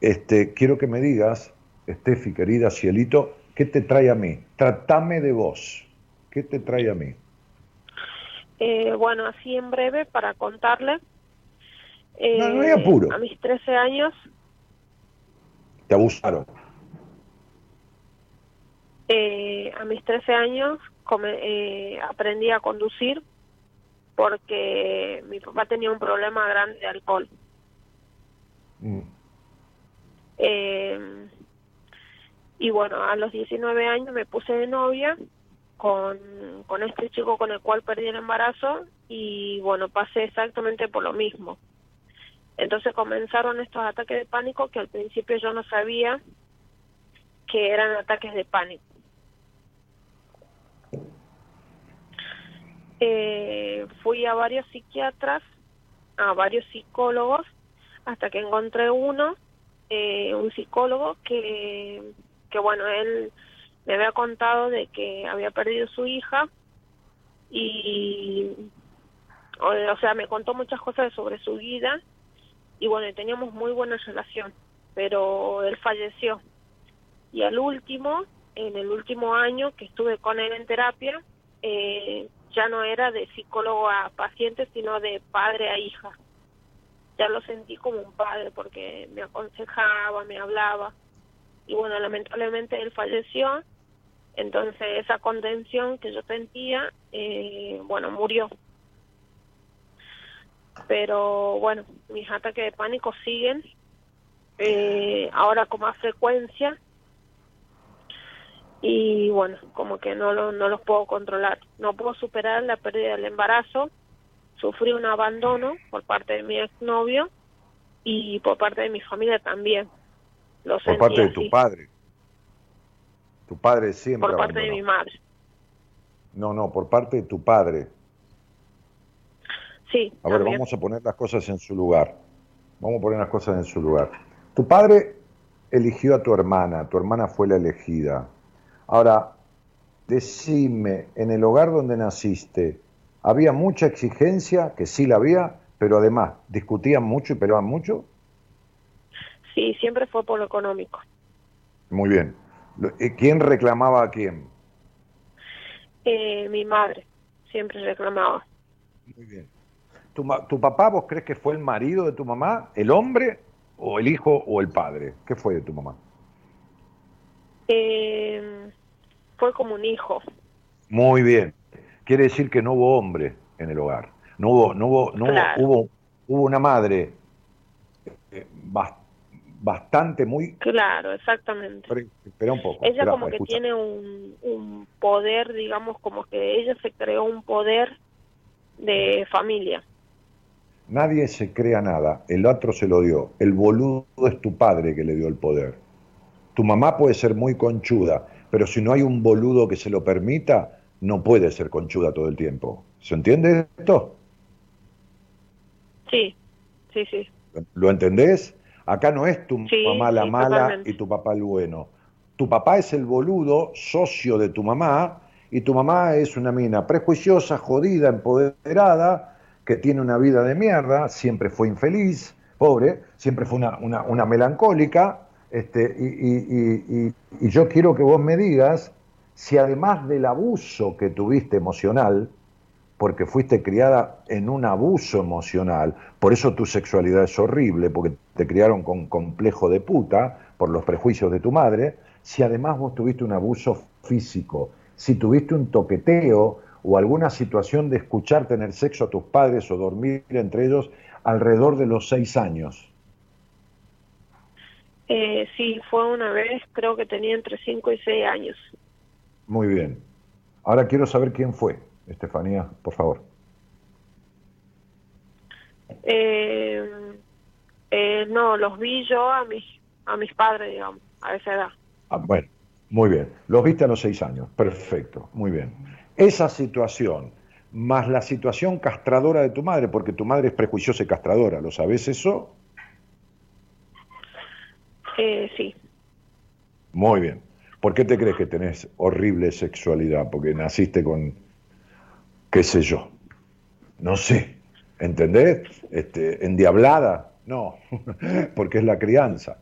este, quiero que me digas, Estefi, querida Cielito, ¿qué te trae a mí? Tratame de vos. ¿Qué te trae a mí? Eh, bueno, así en breve para contarle. No, no hay eh, apuro. A mis 13 años Te abusaron. Eh, a mis 13 años come- eh, aprendí a conducir porque mi papá tenía un problema grande de alcohol. Mm. Eh, y bueno, a los 19 años me puse de novia con, con este chico con el cual perdí el embarazo y bueno, pasé exactamente por lo mismo. Entonces comenzaron estos ataques de pánico que al principio yo no sabía que eran ataques de pánico. Eh, fui a varios psiquiatras, a varios psicólogos, hasta que encontré uno, eh, un psicólogo que, que bueno, él me había contado de que había perdido su hija y, o, o sea, me contó muchas cosas sobre su vida y bueno, teníamos muy buena relación, pero él falleció. Y al último, en el último año que estuve con él en terapia, eh, ya no era de psicólogo a paciente, sino de padre a hija. Ya lo sentí como un padre porque me aconsejaba, me hablaba. Y bueno, lamentablemente él falleció, entonces esa contención que yo sentía, eh, bueno, murió. Pero bueno, mis ataques de pánico siguen, eh, ahora con más frecuencia. y bueno, como que no, lo, no los puedo controlar. No puedo superar la pérdida del embarazo, sufrí un abandono por parte de mi exnovio y por parte de mi familia también. Lo por parte de tu padre. Tu padre siempre. Por parte de mi madre. No, no, por parte de tu padre. Sí. A ver, vamos a poner las cosas en su lugar. Vamos a poner las cosas en su lugar. Tu padre eligió a tu hermana, tu hermana fue la elegida. Ahora, decime, en el hogar donde naciste, ¿había mucha exigencia? Que sí la había, pero además, ¿discutían mucho y peleaban mucho? Sí, siempre fue por lo económico. Muy bien. ¿Quién reclamaba a quién? Eh, mi madre, siempre reclamaba. Muy bien. ¿Tu, ¿Tu papá vos crees que fue el marido de tu mamá, el hombre, o el hijo o el padre? ¿Qué fue de tu mamá? Eh, fue como un hijo. Muy bien. Quiere decir que no hubo hombre en el hogar. No hubo, no hubo, no hubo, hubo, una madre eh, bastante muy... Claro, exactamente. Espera un poco. Ella como que tiene un, un poder, digamos, como que ella se creó un poder de familia. Nadie se crea nada, el otro se lo dio. El boludo es tu padre que le dio el poder. Tu mamá puede ser muy conchuda, pero si no hay un boludo que se lo permita, no puede ser conchuda todo el tiempo. ¿Se entiende esto? Sí, sí, sí. ¿Lo entendés? Acá no es tu mamá la mala y tu papá el bueno. Tu papá es el boludo, socio de tu mamá, y tu mamá es una mina prejuiciosa, jodida, empoderada, que tiene una vida de mierda, siempre fue infeliz, pobre, siempre fue una, una, melancólica, este, y, y, yo quiero que vos me digas si además del abuso que tuviste emocional, porque fuiste criada en un abuso emocional, por eso tu sexualidad es horrible, porque te criaron con complejo de puta por los prejuicios de tu madre, si además vos tuviste un abuso físico, si tuviste un toqueteo o alguna situación de escuchar tener sexo a tus padres o dormir entre ellos alrededor de los seis años. Eh, sí, fue una vez, creo que tenía entre cinco y seis años. Muy bien. Ahora quiero saber quién fue, Estefanía, por favor. Eh, eh, no, los vi yo a mis, a mis padres, digamos, a esa edad. Ah, bueno, muy bien. Los viste a los seis años. Perfecto, muy bien esa situación, más la situación castradora de tu madre, porque tu madre es prejuiciosa y castradora, ¿lo sabes eso? Eh, sí. Muy bien. ¿Por qué te crees que tenés horrible sexualidad? Porque naciste con, qué sé yo, no sé, ¿entendés? Este, endiablada, no, porque es la crianza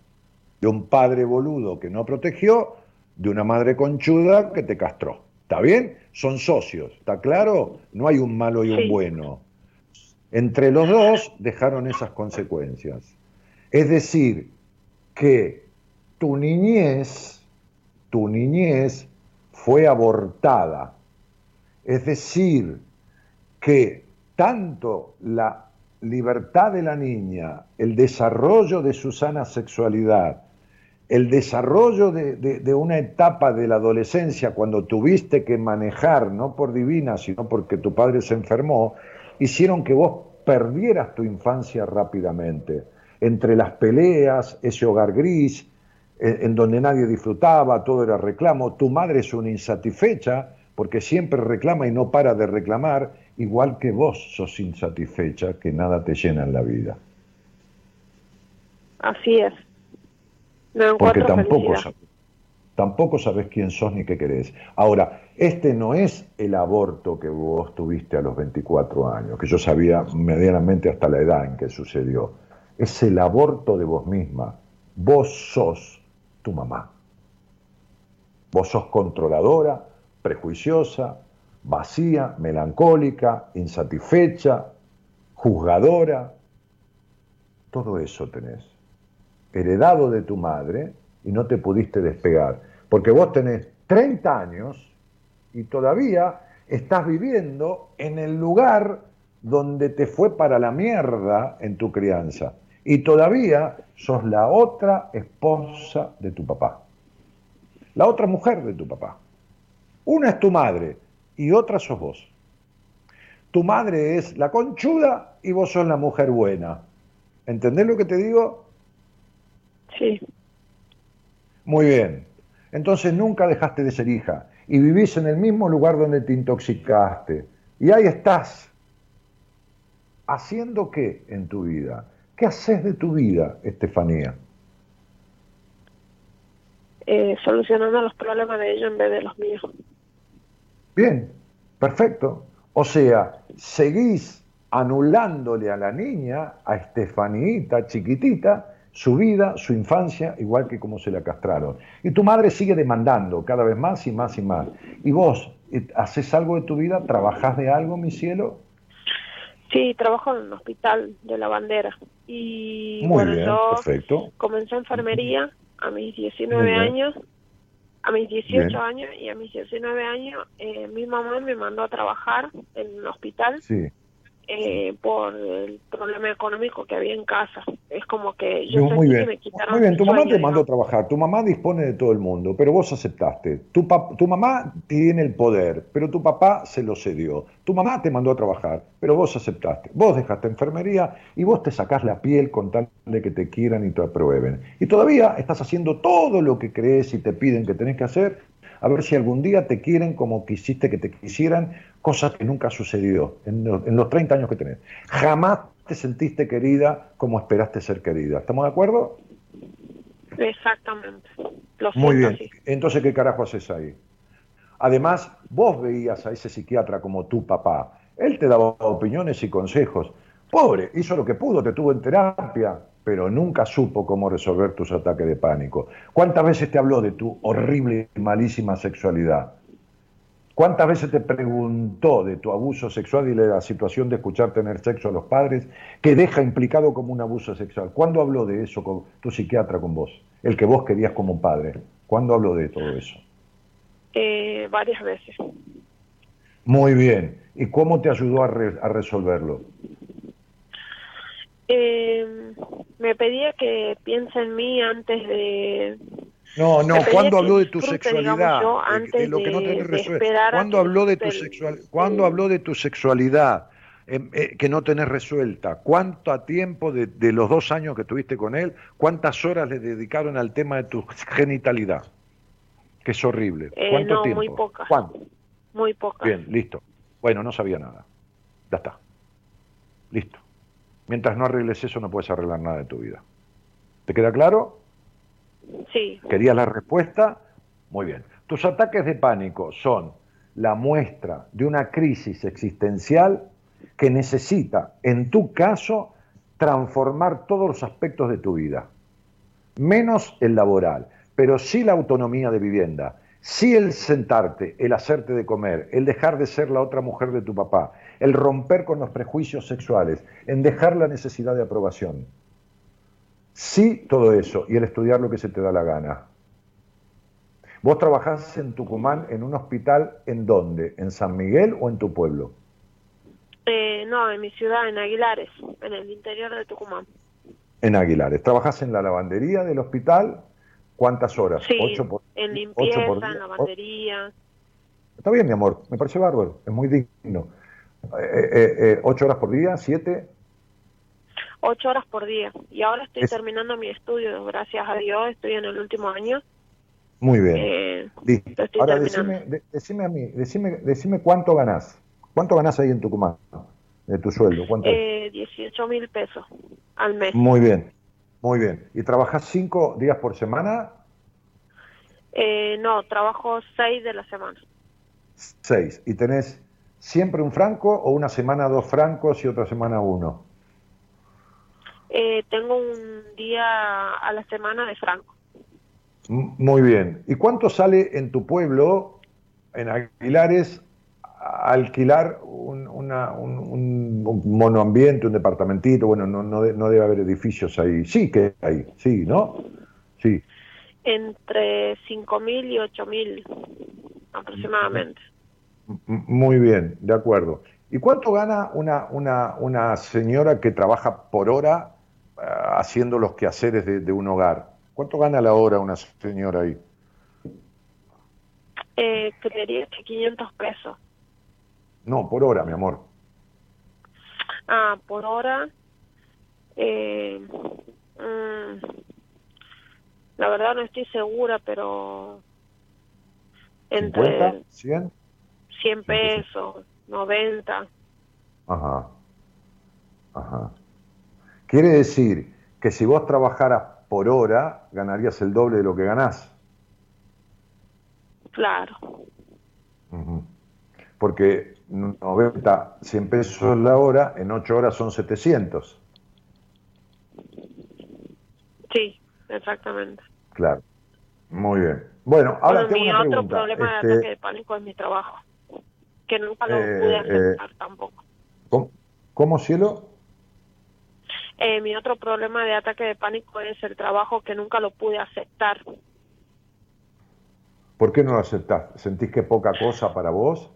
de un padre boludo que no protegió, de una madre conchuda que te castró. ¿Está bien? Son socios, ¿está claro? No hay un malo y un bueno. Entre los dos dejaron esas consecuencias. Es decir, que tu niñez, tu niñez fue abortada. Es decir, que tanto la libertad de la niña, el desarrollo de su sana sexualidad, el desarrollo de, una etapa de la adolescencia cuando tuviste que manejar, no por divina, sino porque tu padre se enfermó, hicieron que vos perdieras tu infancia rápidamente. Entre las peleas, ese hogar gris, en, en donde nadie disfrutaba, todo era reclamo, tu madre es una insatisfecha porque siempre reclama y no para de reclamar, igual que vos sos insatisfecha, que nada te llena en la vida. Así es. Porque tampoco sabes, tampoco sabes quién sos ni qué querés. Ahora, este no es el aborto que vos tuviste a los 24 años, que yo sabía medianamente hasta la edad en que sucedió. Es el aborto de vos misma. Vos sos tu mamá. Vos sos controladora, prejuiciosa, vacía, melancólica, insatisfecha, juzgadora. Todo eso tenés heredado de tu madre y no te pudiste despegar. Porque vos tenés 30 años y todavía estás viviendo en el lugar donde te fue para la mierda en tu crianza. Y todavía sos la otra esposa de tu papá. la otra mujer de tu papá. Una es tu madre y otra sos vos. Tu madre es la conchuda y vos sos la mujer buena. ¿Entendés lo que te digo? Sí. Muy bien. Entonces nunca dejaste de ser hija y vivís en el mismo lugar donde te intoxicaste. Y ahí estás. ¿Haciendo qué en tu vida? ¿Qué haces de tu vida, Estefanía? Eh, solucionando los problemas de ellos en vez de los míos. Bien, perfecto. O sea, seguís anulándole a la niña, a Estefanita chiquitita, su vida, su infancia, igual que como se la castraron. Y tu madre sigue demandando cada vez más y más y más. ¿Y vos eh, haces algo de tu vida? ¿Trabajás de algo, mi cielo? Sí, trabajo en un hospital de la bandera. Y Muy bien, perfecto. Comencé enfermería a mis 19 años, a mis 18 años y a mis 19 años eh, mi mamá me mandó a trabajar en un hospital. Sí eh, por el problema económico que había en casa. Es como que yo muy bien. me quitaron Muy bien, tu mamá te mandó a trabajar, tu mamá dispone de todo el mundo, pero vos aceptaste. Tu, tu mamá tiene el poder, pero tu papá se lo cedió. Tu mamá te mandó a trabajar, pero vos aceptaste. Vos dejaste enfermería y vos te sacás la piel con tal de que te quieran y te aprueben. Y todavía estás haciendo todo lo que crees y te piden que tenés que hacer a ver si algún día te quieren como quisiste que te quisieran, cosa que nunca sucedió en los, en los 30 años que tenés. Jamás te sentiste querida como esperaste ser querida. ¿Estamos de acuerdo? Exactamente. Muy bien. Entonces, ¿qué carajo haces ahí? Además, vos veías a ese psiquiatra como tu papá. Él te daba opiniones y consejos. Pobre, hizo lo que pudo, te tuvo en terapia, pero nunca supo cómo resolver tus ataques de pánico. ¿Cuántas veces te habló de tu horrible y malísima sexualidad? ¿Cuántas veces te preguntó de tu abuso sexual y de la situación de escuchar tener sexo a los padres que deja implicado como un abuso sexual? ¿Cuándo habló de eso con tu psiquiatra con vos? El que vos querías como un padre. ¿Cuándo habló de todo eso? Eh, varias veces. Muy bien. ¿Y cómo te ayudó a, a resolverlo? Eh, me pedía que piense en mí antes de... No, no, ¿cuándo habló de tu sexualidad? de, lo que no ¿Cuándo habló de tu sexual, ¿Cuándo habló de tu sexualidad? que no tenés resuelta. ¿Cuánto tiempo de, los dos años que estuviste con él, cuántas horas le dedicaron al tema de tu genitalidad? Que es horrible. Eh, ¿Cuánto no, tiempo? Muy pocas. ¿Cuánto? Muy pocas. Bien, listo. Bueno, no sabía nada. Ya está. Listo. Mientras no arregles eso, no puedes arreglar nada de tu vida. ¿Te queda claro? Sí. ¿Querías la respuesta? Muy bien. Tus ataques de pánico son la muestra de una crisis existencial que necesita, en tu caso, transformar todos los aspectos de tu vida. Menos el laboral, pero sí la autonomía de vivienda, sí el sentarte, el hacerte de comer, el dejar de ser la otra mujer de tu papá, el romper con los prejuicios sexuales, en dejar la necesidad de aprobación. Sí, todo eso, y el estudiar lo que se te da la gana. ¿Vos trabajás en Tucumán en un hospital en dónde? ¿En San Miguel o en tu pueblo? Eh, no, en mi ciudad, en Aguilares, en el interior de Tucumán. En Aguilares. ¿Trabajás en la lavandería del hospital? ¿Cuántas horas? Sí, en limpieza, en lavandería. Está bien, mi amor, me parece bárbaro, es muy digno. Eh, eh, eh, ¿Ocho horas por día? ¿Siete? Ocho horas por día. Y ahora estoy terminando mi estudio, gracias a Dios, estoy en el último año. Muy bien. Ahora decime, decime, a mí, decime, decime cuánto ganás. ¿Cuánto ganás ahí en Tucumán? De tu sueldo. ¿Cuánto eh, 18 mil pesos al mes. Muy bien, muy bien. ¿Y trabajas cinco días por semana? Eh, no, trabajo seis de la semana. Seis. ¿Y tenés siempre un franco o una semana dos francos y otra semana uno? Eh, tengo un día a la semana de franco. Muy bien. ¿Y cuánto sale en tu pueblo, en Aguilares, alquilar un, monoambiente, un departamentito? Bueno, no, no, no debe haber edificios ahí. Sí que hay, sí, ¿no? Sí. Entre 5.000 y 8.000 aproximadamente. Muy bien, de acuerdo. ¿Y cuánto gana una, una, una señora que trabaja por hora eh, haciendo los quehaceres de, un hogar? ¿Cuánto gana la hora una señora ahí? Eh, creería que 500 pesos. No, por hora, mi amor. Ah, por hora. Eh, mm, la verdad no estoy segura, pero entre 100, 100 pesos, 90. Ajá. Ajá. Quiere decir que si vos trabajaras por hora, ganarías el doble de lo que ganás. Claro. Porque 90, 100 pesos la hora, en 8 horas son 700. Sí, exactamente. Claro. Muy bien. Bueno, ahora bueno, tengo mi una otro pregunta. problema de Este, ataque de pánico es mi trabajo, que nunca lo Eh, pude eh, aceptar tampoco. ¿cómo, cómo, cielo? Eh, mi otro problema de ataque de pánico es el trabajo que nunca lo pude aceptar. ¿Por qué no lo aceptás? ¿Sentís que es poca cosa para vos?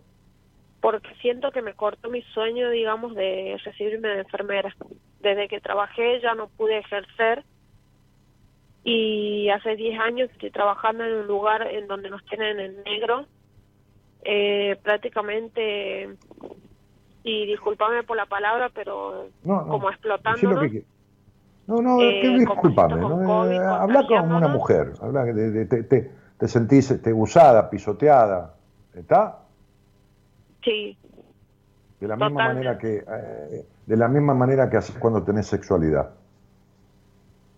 Porque siento que me cortó mi sueño, digamos, de recibirme de enfermera. Desde que trabajé ya no pude ejercer y hace 10 años estoy trabajando en un lugar en donde nos tienen en negro. Eh, prácticamente, y discúlpame por la palabra, pero No, no. como explotándonos. No, no, Eh, que discúlpame. con ¿no? COVID, Eh, habla como una mujer. Habla de, de- te, te- te sentís este, usada, pisoteada. ¿Está? Sí, De la misma Totalmente. manera que eh, de la misma manera que haces cuando tenés sexualidad.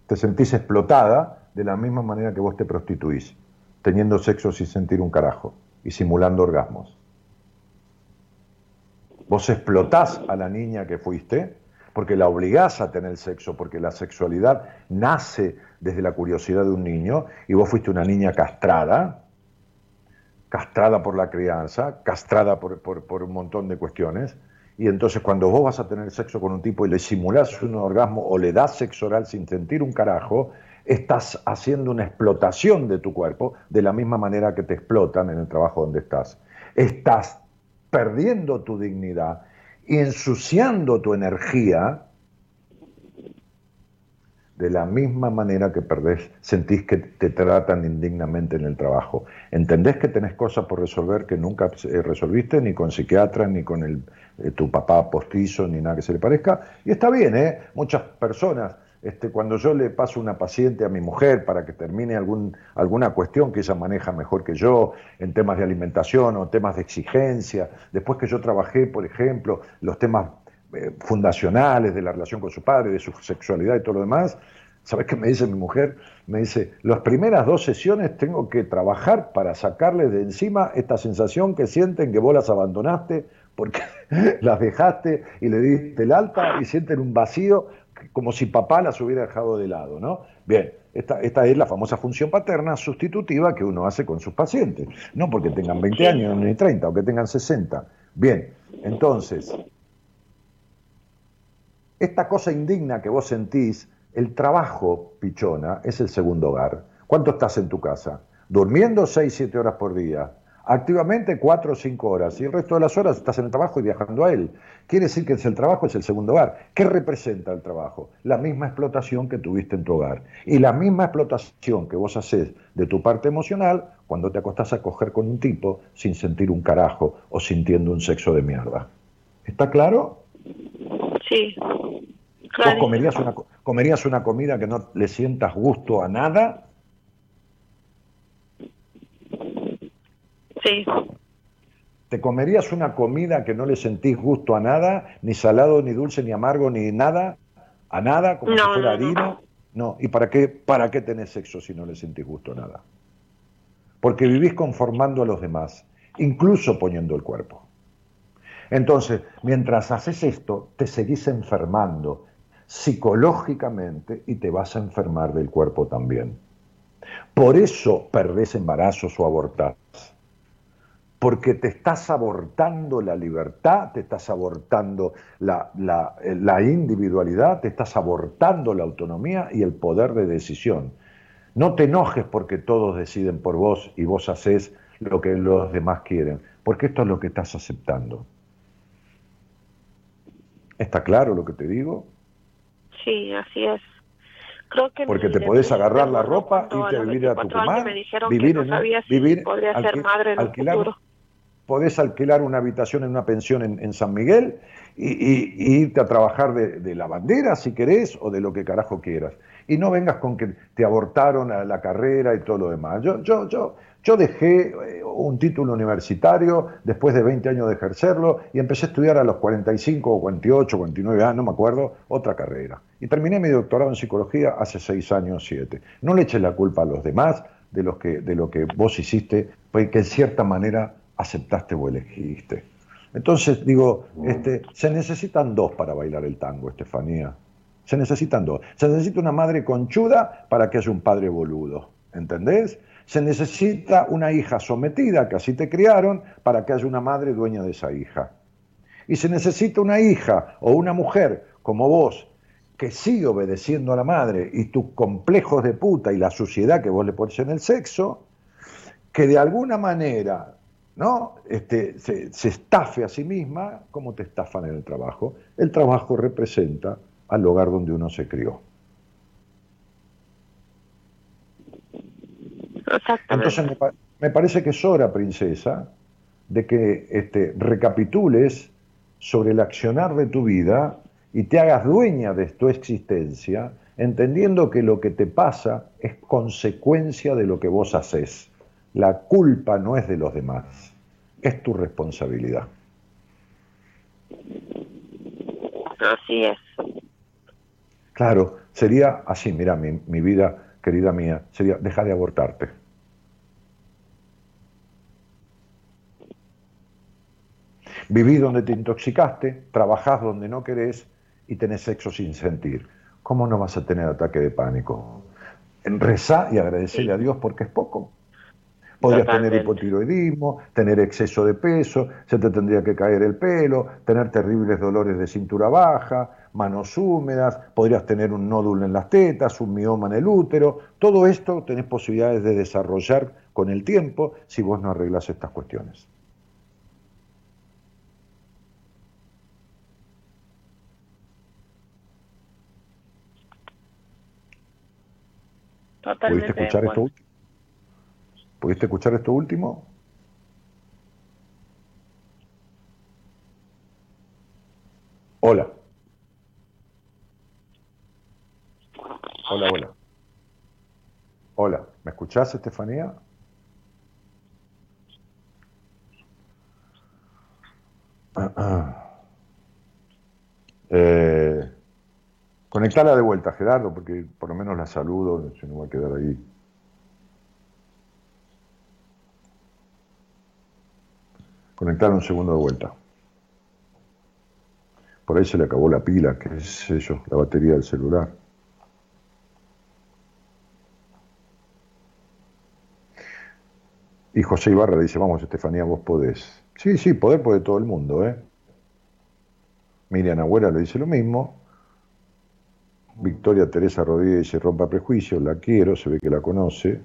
Te sentís explotada de la misma manera que vos te prostituís, teniendo sexo sin sentir un carajo y simulando orgasmos. Vos explotás a la niña que fuiste porque la obligás a tener sexo, porque la sexualidad nace desde la curiosidad de un niño y vos fuiste una niña castrada, castrada por la crianza, castrada por, por- un montón de cuestiones, y entonces cuando vos vas a tener sexo con un tipo y le simulás un orgasmo o le das sexo oral sin sentir un carajo, estás haciendo una explotación de tu cuerpo de la misma manera que te explotan en el trabajo donde estás. Estás perdiendo tu dignidad y ensuciando tu energía de la misma manera que perdés, sentís que te tratan indignamente en el trabajo. Entendés que tenés cosas por resolver que nunca eh, resolviste ni con psiquiatra, ni con eh, tu papá postizo, ni nada que se le parezca. Y está bien, ¿eh? Muchas personas, este, cuando yo le paso una paciente a mi mujer para que termine algún, alguna cuestión que ella maneja mejor que yo, en temas de alimentación o temas de exigencia, después que yo trabajé, por ejemplo, los temas eh, fundacionales de la relación con su padre, de su sexualidad y todo lo demás, ¿sabes qué me dice mi mujer? Me dice, las primeras dos sesiones tengo que trabajar para sacarles de encima esta sensación que sienten que vos las abandonaste porque las dejaste y le diste el alta y sienten un vacío como si papá las hubiera dejado de lado, ¿no? Bien, esta, esta es la famosa función paterna sustitutiva que uno hace con sus pacientes, no porque tengan 20 años ni 30 o que tengan 60. Bien, entonces, esta cosa indigna que vos sentís, el trabajo, pichona, es el segundo hogar. ¿Cuánto estás en tu casa? Durmiendo 6, 7 horas por día. Activamente 4 o 5 horas. Y el resto de las horas estás en el trabajo y viajando a él. Quiere decir que el trabajo es el segundo hogar. ¿Qué representa el trabajo? La misma explotación que tuviste en tu hogar. Y la misma explotación que vos haces de tu parte emocional cuando te acostás a coger con un tipo sin sentir un carajo o sintiendo un sexo de mierda. ¿Está claro? sí. ¿Vos Claro. comerías una, co- comerías una comida que no le sientas gusto a nada? Sí, ¿Te comerías una comida que no le sentís gusto a nada? Ni salado, ni dulce, ni amargo, ni nada? ¿A nada? Como No, si fuera no. harina. No. ¿Y para qué, para qué tenés sexo si no le sentís gusto a nada? Porque vivís conformando a los demás, incluso poniendo el cuerpo. Entonces, mientras haces esto, te seguís enfermando psicológicamente y te vas a enfermar del cuerpo también. Por eso perdés embarazos o abortás. Porque te estás abortando la libertad, te estás abortando la, la- eh, la individualidad, te estás abortando la autonomía y el poder de decisión. No te enojes porque todos deciden por vos y vos haces lo que los demás quieren, porque esto es lo que estás aceptando. ¿Está claro lo que te digo? sí, así es. Creo que porque te podés agarrar la ropa, irte a vivir a Tucumán, vivir en vivir, podría ser madre en alquilar, futuro. Podés alquilar una habitación en una pensión en, San Miguel y, irte a trabajar de, de, la bandera si querés o de lo que carajo quieras. Y no vengas con que te abortaron a la carrera y todo lo demás. Yo, yo, yo, yo dejé eh, un título universitario después de 20 años de ejercerlo y empecé a estudiar a los 45 o 48, 49 años, no me acuerdo, otra carrera. Y terminé mi doctorado en psicología hace 6 años, 7. No le eches la culpa a los demás de, los que, de lo que vos hiciste, porque en cierta manera aceptaste o elegiste. Entonces, digo, este, se necesitan dos para bailar el tango, Estefanía. Se necesitan dos. Se necesita una madre conchuda para que haya un padre boludo. ¿Entendés? Se necesita una hija sometida, que así te criaron, para que haya una madre dueña de esa hija. Y se necesita una hija o una mujer como vos, que sigue obedeciendo a la madre y tus complejos de puta y la suciedad que vos le pones en el sexo, que de alguna manera ¿no? Este, se, se, estafe a sí misma como te estafan en el trabajo. El trabajo representa al hogar donde uno se crió. Entonces me, parece que es hora, princesa, de que este, recapitules sobre el accionar de tu vida y te hagas dueña de tu existencia, entendiendo que lo que te pasa es consecuencia de lo que vos haces. La culpa no es de los demás, es tu responsabilidad. Así es. Claro, sería así, mira, mi, mi vida querida mía, sería dejar de abortarte. Vivís donde te intoxicaste, trabajás donde no querés y tenés sexo sin sentir. ¿Cómo no vas a tener ataque de pánico? Rezá y agradecerle a Dios porque es poco. Podrías tener hipotiroidismo, tener exceso de peso, se te tendría que caer el pelo, tener terribles dolores de cintura baja, manos húmedas, podrías tener un nódulo en las tetas, un mioma en el útero. Todo esto tenés posibilidades de desarrollar con el tiempo si vos no arreglas estas cuestiones. ¿Pudiste escuchar esto último? ¿Pudiste escuchar esto último? Hola. Hola, hola. Hola, ¿me escuchás, Estefanía? Eh, conectala de vuelta, Gerardo, porque por lo menos la saludo, si no va a quedar ahí. Conectar un segundo de vuelta. Por ahí se le acabó la pila, que es eso, la batería del celular. Y José Ibarra dice, vamos Estefanía, vos podés. Sí, sí, poder puede todo el mundo, ¿eh? Miriam Agüera le dice lo mismo. Victoria Teresa Rodríguez dice, rompa prejuicios, la quiero, se ve que la conoce.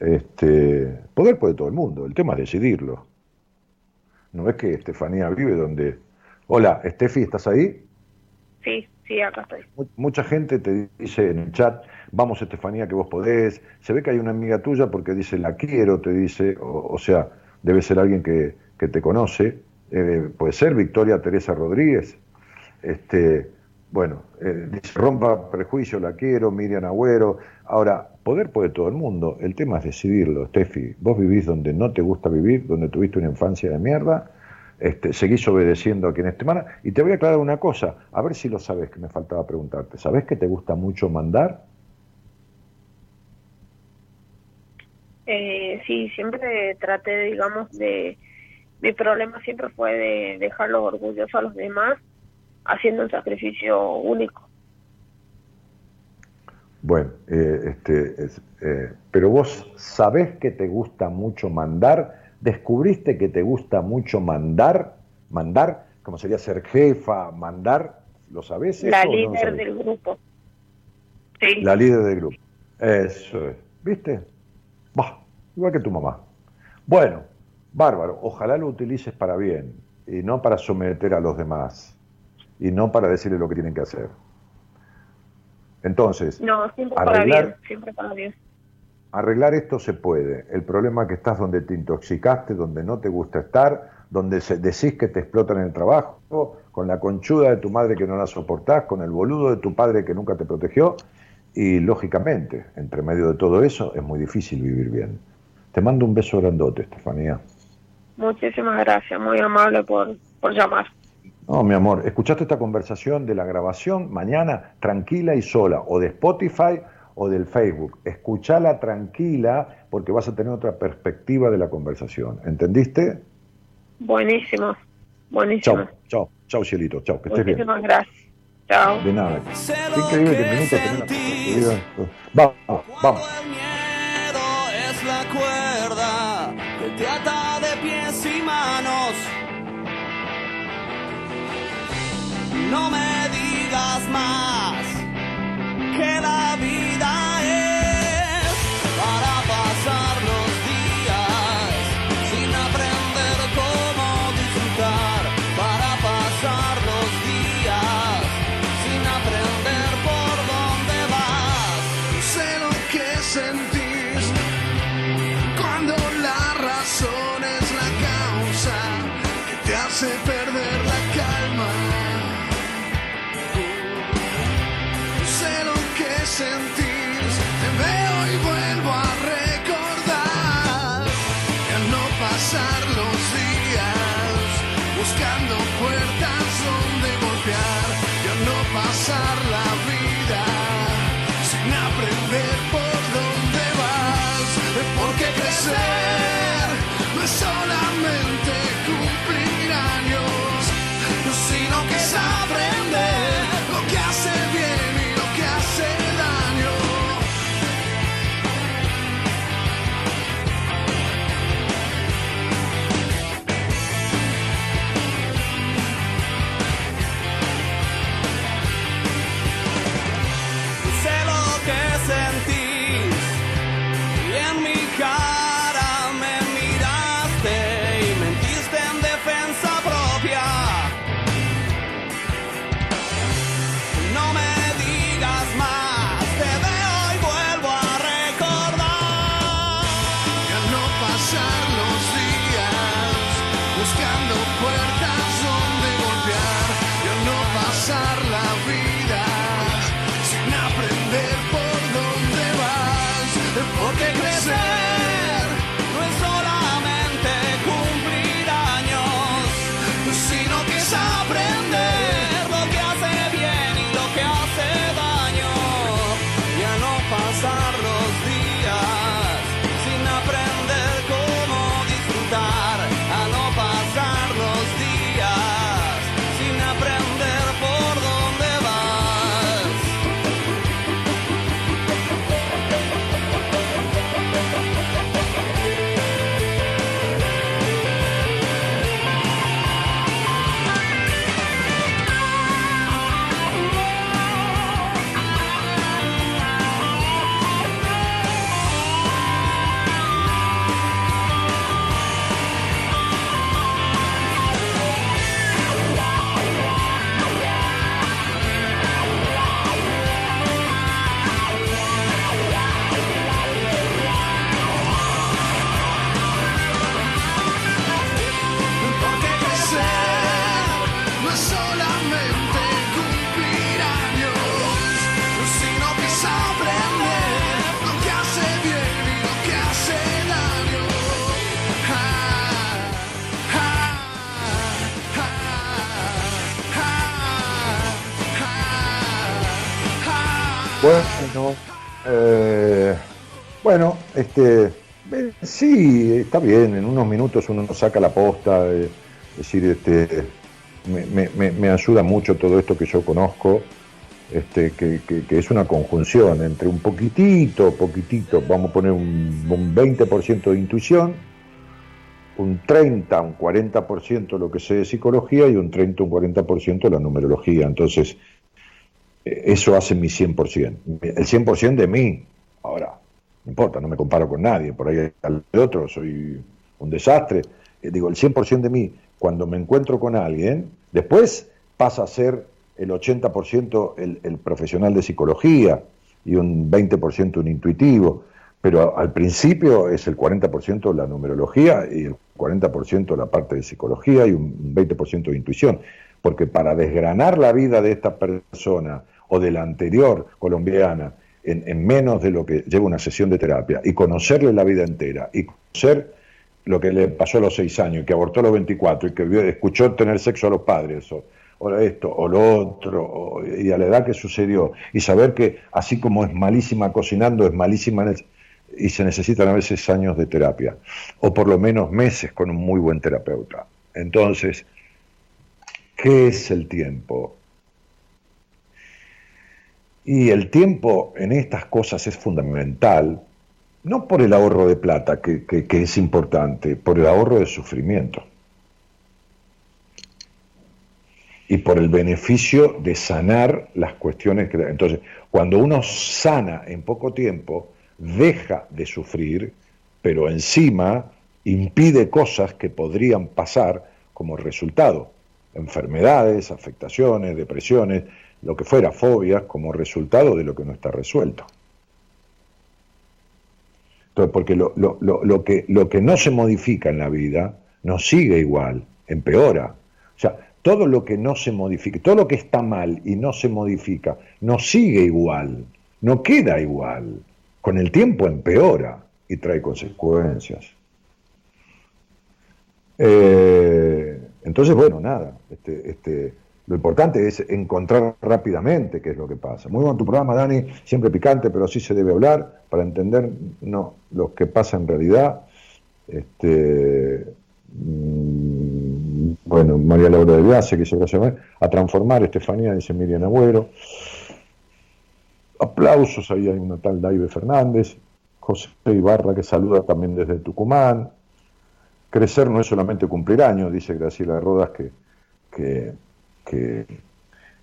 Este, poder puede todo el mundo, el tema es decidirlo. No es que Estefanía vive donde... Hola, Estefi, ¿estás ahí? Sí, sí, acá estoy. Mucha gente te dice en el chat, vamos Estefanía, que vos podés. Se ve que hay una amiga tuya porque dice, la quiero, te dice, o, sea, debe ser alguien que, te conoce. Eh, puede ser Victoria Teresa Rodríguez. Este, bueno, eh, dice, rompa prejuicio, la quiero, Miriam Agüero. Ahora, poder puede todo el mundo. El tema es decidirlo, Estefi. Vos vivís donde no te gusta vivir, donde tuviste una infancia de mierda este, seguís obedeciendo a quienes te mandan. Y te voy a aclarar una cosa, a ver si lo sabes, que me faltaba preguntarte. ¿Sabes que te gusta mucho mandar? Eh, sí, siempre traté, digamos, de... Mi problema siempre fue de dejarlos orgullosos a los demás, haciendo un sacrificio único. Bueno, eh, este, eh, pero vos sabés que te gusta mucho mandar descubriste que te gusta mucho mandar, mandar, como sería ser jefa, mandar, ¿lo sabes? La líder del grupo. Sí. La líder del grupo. Eso es. ¿Viste? Bah, igual que tu mamá. Bueno, bárbaro. Ojalá lo utilices para bien y no para someter a los demás y no para decirles lo que tienen que hacer. Entonces, no, siempre arreglar, para siempre para Dios. Arreglar esto se puede. El problema es que estás donde te intoxicaste, donde no te gusta estar, donde se, decís que te explotan el trabajo, con la conchuda de tu madre que no la soportás, con el boludo de tu padre que nunca te protegió, y lógicamente, entre medio de todo eso, es muy difícil vivir bien. Te mando un beso grandote, Estefanía. Muchísimas gracias, muy amable por, por llamar. No, mi amor, escuchaste esta conversación de la grabación mañana tranquila y sola, o de Spotify o del Facebook. Escuchala tranquila porque vas a tener otra perspectiva de la conversación. ¿Entendiste? Buenísimo, buenísimo. Chao, chao, chao, cielito, chao, que estés bien. Muchísimas gracias. Chao. De nada. Qué increíble que Vamos, vamos. El miedo es la cuerda que te ata No me digas más que la vida es para pasar los días sin aprender cómo disfrutar, para pasar los días sin aprender por dónde vas. Sé lo que sentís cuando la razón es la causa te hace eh, bueno, este, eh, sí, está bien, en unos minutos uno saca la posta, eh, es decir, este, me, ayuda mucho todo esto que yo conozco, este, que, que- que es una conjunción entre un poquitito, poquitito, vamos a poner un, un 20% de intuición, un 30, un 40% lo que sé de psicología y un 30, un 40% la numerología. Entonces, eso hace mi 100%. El 100% de mí. Ahora, no importa, no me comparo con nadie. Por ahí al otro soy un desastre. Eh, digo, el 100% de mí, cuando me encuentro con alguien, después pasa a ser el 80% el, el profesional de psicología y un 20% un intuitivo, pero al principio es el 40% la numerología y el 40% la parte de psicología y un 20% de intuición, porque para desgranar la vida de esta persona o de la anterior colombiana en, menos de lo que lleva una sesión de terapia y conocerle la vida entera y conocer lo que le pasó a los seis años, que abortó a los 24 y que escuchó tener sexo a los padres, o, o esto, o lo otro, y a la edad que sucedió, y saber que así como es malísima cocinando, es malísima y se necesitan a veces años de terapia, o por lo menos meses con un muy buen terapeuta. Entonces, ¿qué es el tiempo? Y el tiempo en estas cosas es fundamental, no por el ahorro de plata, que, es importante, por el ahorro de sufrimiento. y por el beneficio de sanar las cuestiones que... Entonces, cuando uno sana en poco tiempo, deja de sufrir, pero encima impide cosas que podrían pasar como resultado, enfermedades, afectaciones, depresiones, lo que fuera, fobias, como resultado de lo que no está resuelto. Entonces, porque lo, lo, que, lo que no se modifica en la vida no sigue igual, empeora. O sea, todo lo que no se modifica, todo lo que está mal y no se modifica, no sigue igual, no queda igual. Con el tiempo empeora y trae consecuencias. Eh, entonces, bueno, nada, este, este, lo importante es encontrar rápidamente qué es lo que pasa. Muy bueno tu programa, Dani, siempre picante, pero así se debe hablar para entender no, lo que pasa en realidad. Este, Mm, bueno, María Laura de Viase, que se va a transformar, Estefanía, dice Miriam Agüero. Aplausos, ahí hay una tal Daive Fernández, José Ibarra que saluda también desde Tucumán. Crecer no es solamente cumplir años, dice Graciela Rodas, que, que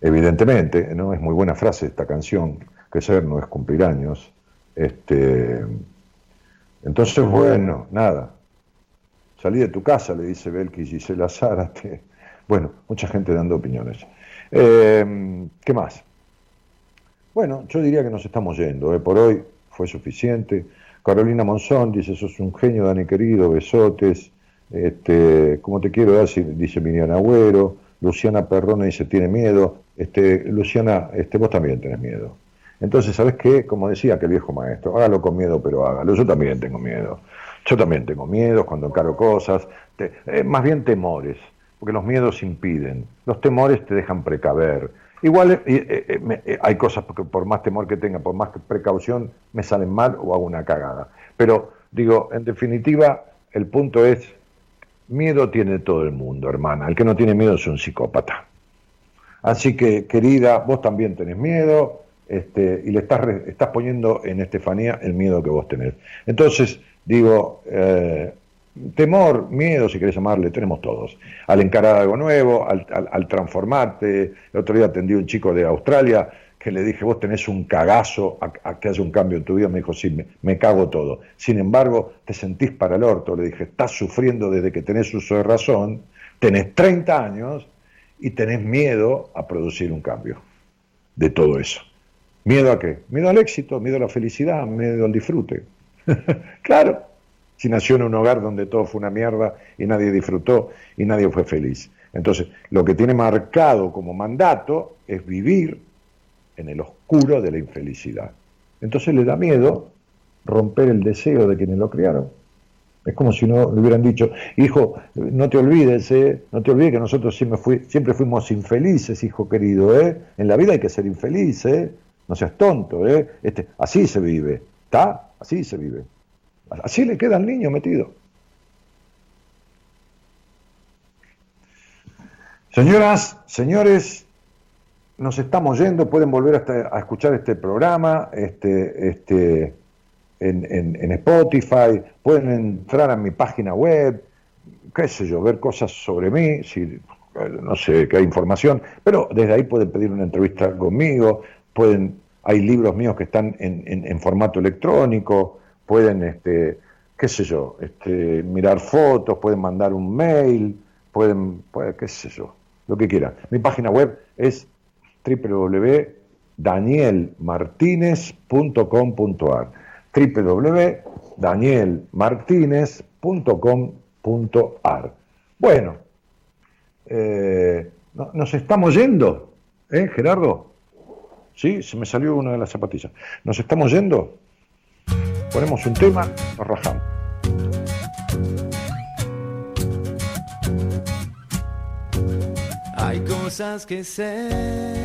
evidentemente, ¿no? es muy buena frase esta canción, crecer no es cumplir años. Este, entonces, bueno, nada, Salí de tu casa, le dice Belki y Gisela Zárate. Bueno, mucha gente dando opiniones. Eh, ¿Qué más? Bueno, yo diría que nos estamos yendo. ¿eh? Por hoy fue suficiente. Carolina Monzón dice, sos un genio, Dani querido, besotes. Este, como te quiero dar, dice Miriam Agüero. Luciana Perrone dice, tiene miedo. Este, Luciana, este, vos también tenés miedo. Entonces, ¿sabes qué? Como decía que el viejo maestro, hágalo con miedo, pero hágalo. Yo también tengo miedo. Yo también tengo miedos cuando encaro cosas, eh, más bien temores, porque los miedos impiden, los temores te dejan precaver. Igual eh, eh, hay cosas que por más temor que tenga, por más precaución, me salen mal o hago una cagada. Pero digo, en definitiva, el punto es, miedo tiene todo el mundo, hermana. El que no tiene miedo es un psicópata. Así que, querida, vos también tenés miedo este, y le estás, estás poniendo en Estefanía el miedo que vos tenés. Entonces, Digo, eh, temor, miedo, si querés llamarle, tenemos todos. Al encarar algo nuevo, al, transformarte. El otro día atendí a un chico de Australia que le dije, vos tenés un cagazo a, que haya un cambio en tu vida. Me dijo, sí, me, cago todo. Sin embargo, te sentís para el orto. Le dije, estás sufriendo desde que tenés uso de razón, tenés 30 años y tenés miedo a producir un cambio de todo eso. ¿Miedo a qué? Miedo al éxito, miedo a la felicidad, miedo al disfrute. claro, si nació en un hogar donde todo fue una mierda y nadie disfrutó y nadie fue feliz. Entonces, lo que tiene marcado como mandato es vivir en el oscuro de la infelicidad. Entonces le da miedo romper el deseo de quienes lo criaron. Es como si no le hubieran dicho, hijo, no te olvides, ¿eh? no te olvides que nosotros siempre, fuimos infelices, hijo querido, ¿eh? En la vida hay que ser infeliz, ¿eh? No seas tonto, ¿eh? Este, así se vive, ¿está? Así se vive. Así le queda al niño metido. Señoras, señores, nos estamos yendo, pueden volver a escuchar este programa este, este, en, Spotify, pueden entrar a mi página web, qué sé yo, ver cosas sobre mí, si, no sé qué información, pero desde ahí pueden pedir una entrevista conmigo, pueden hay libros míos que están en, formato electrónico, pueden, este, qué sé yo, este, mirar fotos, pueden mandar un mail, pueden, qué sé yo, lo que quieran. Mi página web es www.danielmartinez.com.ar www.danielmartinez.com.ar Bueno, eh, nos estamos yendo, ¿eh, Gerardo? Sí, se me salió una de las zapatillas. ¿Nos estamos yendo? Ponemos un tema, nos rajamos. Hay cosas que sé,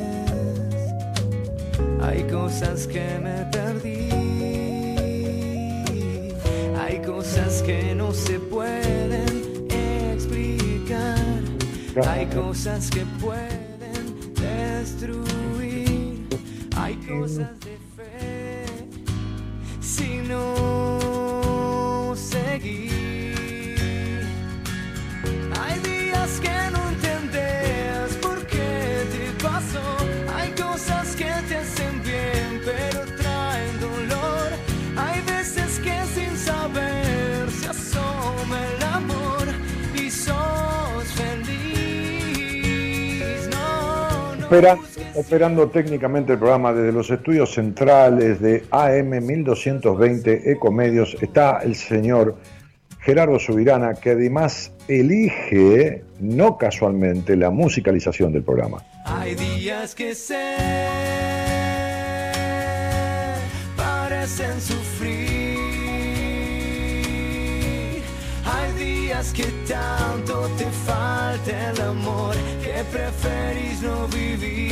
hay cosas que me perdí, hay cosas que no se pueden explicar, hay cosas que pueden destruir, hay cosas de fe. Si no seguir. Opera- operando técnicamente el programa desde los estudios centrales de AM 1220 Ecomedios está el señor Gerardo Subirana, que además elige, no casualmente, la musicalización del programa. Hay días que se parecen sufrir. Tanto te falta el amor que preferís no vivir.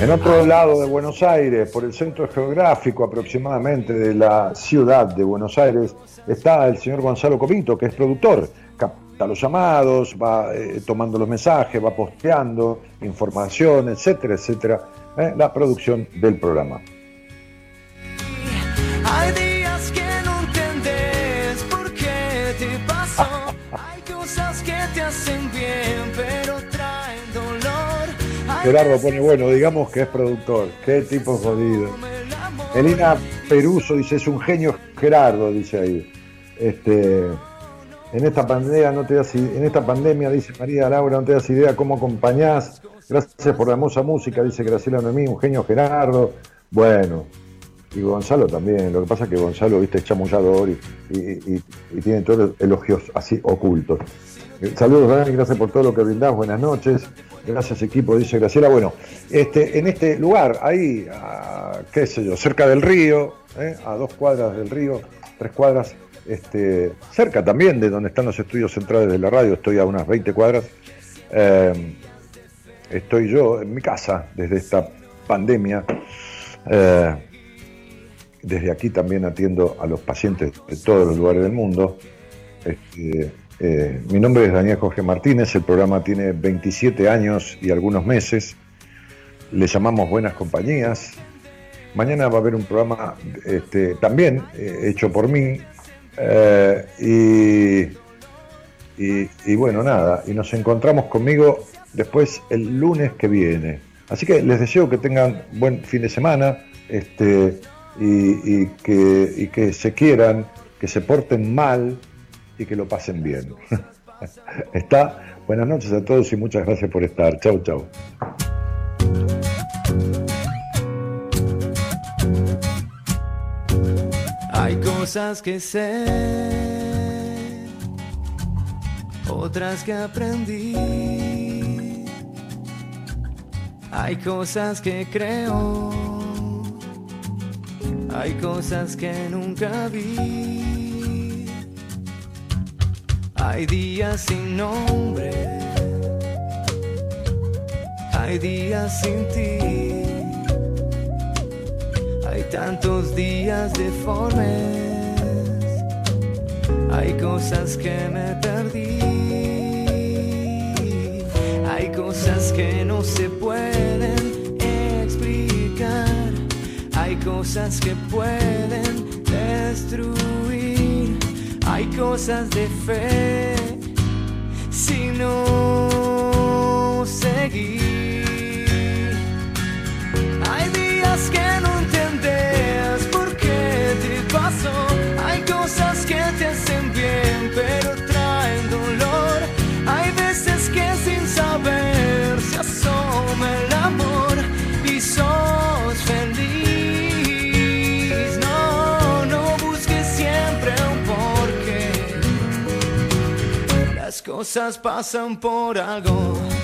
En otro lado de Buenos Aires, por el centro geográfico aproximadamente de la ciudad de Buenos Aires, está el señor Gonzalo Copito, que es productor. Capta los llamados, va eh, tomando los mensajes, va posteando información, etcétera, etcétera. eh, la producción del programa. Gerardo pone, bueno, digamos que es productor. Qué tipo jodido. Elina Peruso dice, es un genio Gerardo, dice ahí. Este, en esta pandemia no te das, en esta pandemia, dice María Laura, no te das idea cómo acompañás. Gracias por la hermosa música, dice Graciela Noemí, un genio Gerardo. Bueno, y Gonzalo también. Lo que pasa es que Gonzalo, viste, es chamullador y, y- y- y tiene todos los elogios así ocultos. Saludos, Dani, gracias por todo lo que brindás. Buenas noches. Gracias, equipo, dice Graciela. Bueno, este, en este lugar, ahí, qué sé yo, cerca del río, ¿eh? a dos cuadras del río, tres cuadras, este, cerca también de donde están los estudios centrales de la radio, estoy a unas 20 cuadras. eh, estoy yo en mi casa desde esta pandemia. eh, desde aquí también atiendo a los pacientes de todos los lugares del mundo. Este, eh, mi nombre es Daniel Jorge Martínez, el programa tiene 27 años y algunos meses. Le llamamos Buenas Compañías. Mañana va a haber un programa este, también eh, hecho por mí. eh, y, bueno, nada, y nos encontramos conmigo después el lunes que viene. Así que les deseo que tengan buen fin de semana este, y que se quieran, que se porten mal que lo pasen bien. Está. Buenas noches a todos y muchas gracias por estar. Chau, chau. Hay cosas que sé, otras que aprendí. Hay cosas que creo, hay cosas que nunca vi. Hay días sin nombre, hay días sin ti, hay tantos días deformes, hay cosas que me perdí, hay cosas que no se pueden explicar, hay cosas que pueden destruir. Hay cosas de fe, si no seguir. cosas pasan por algo.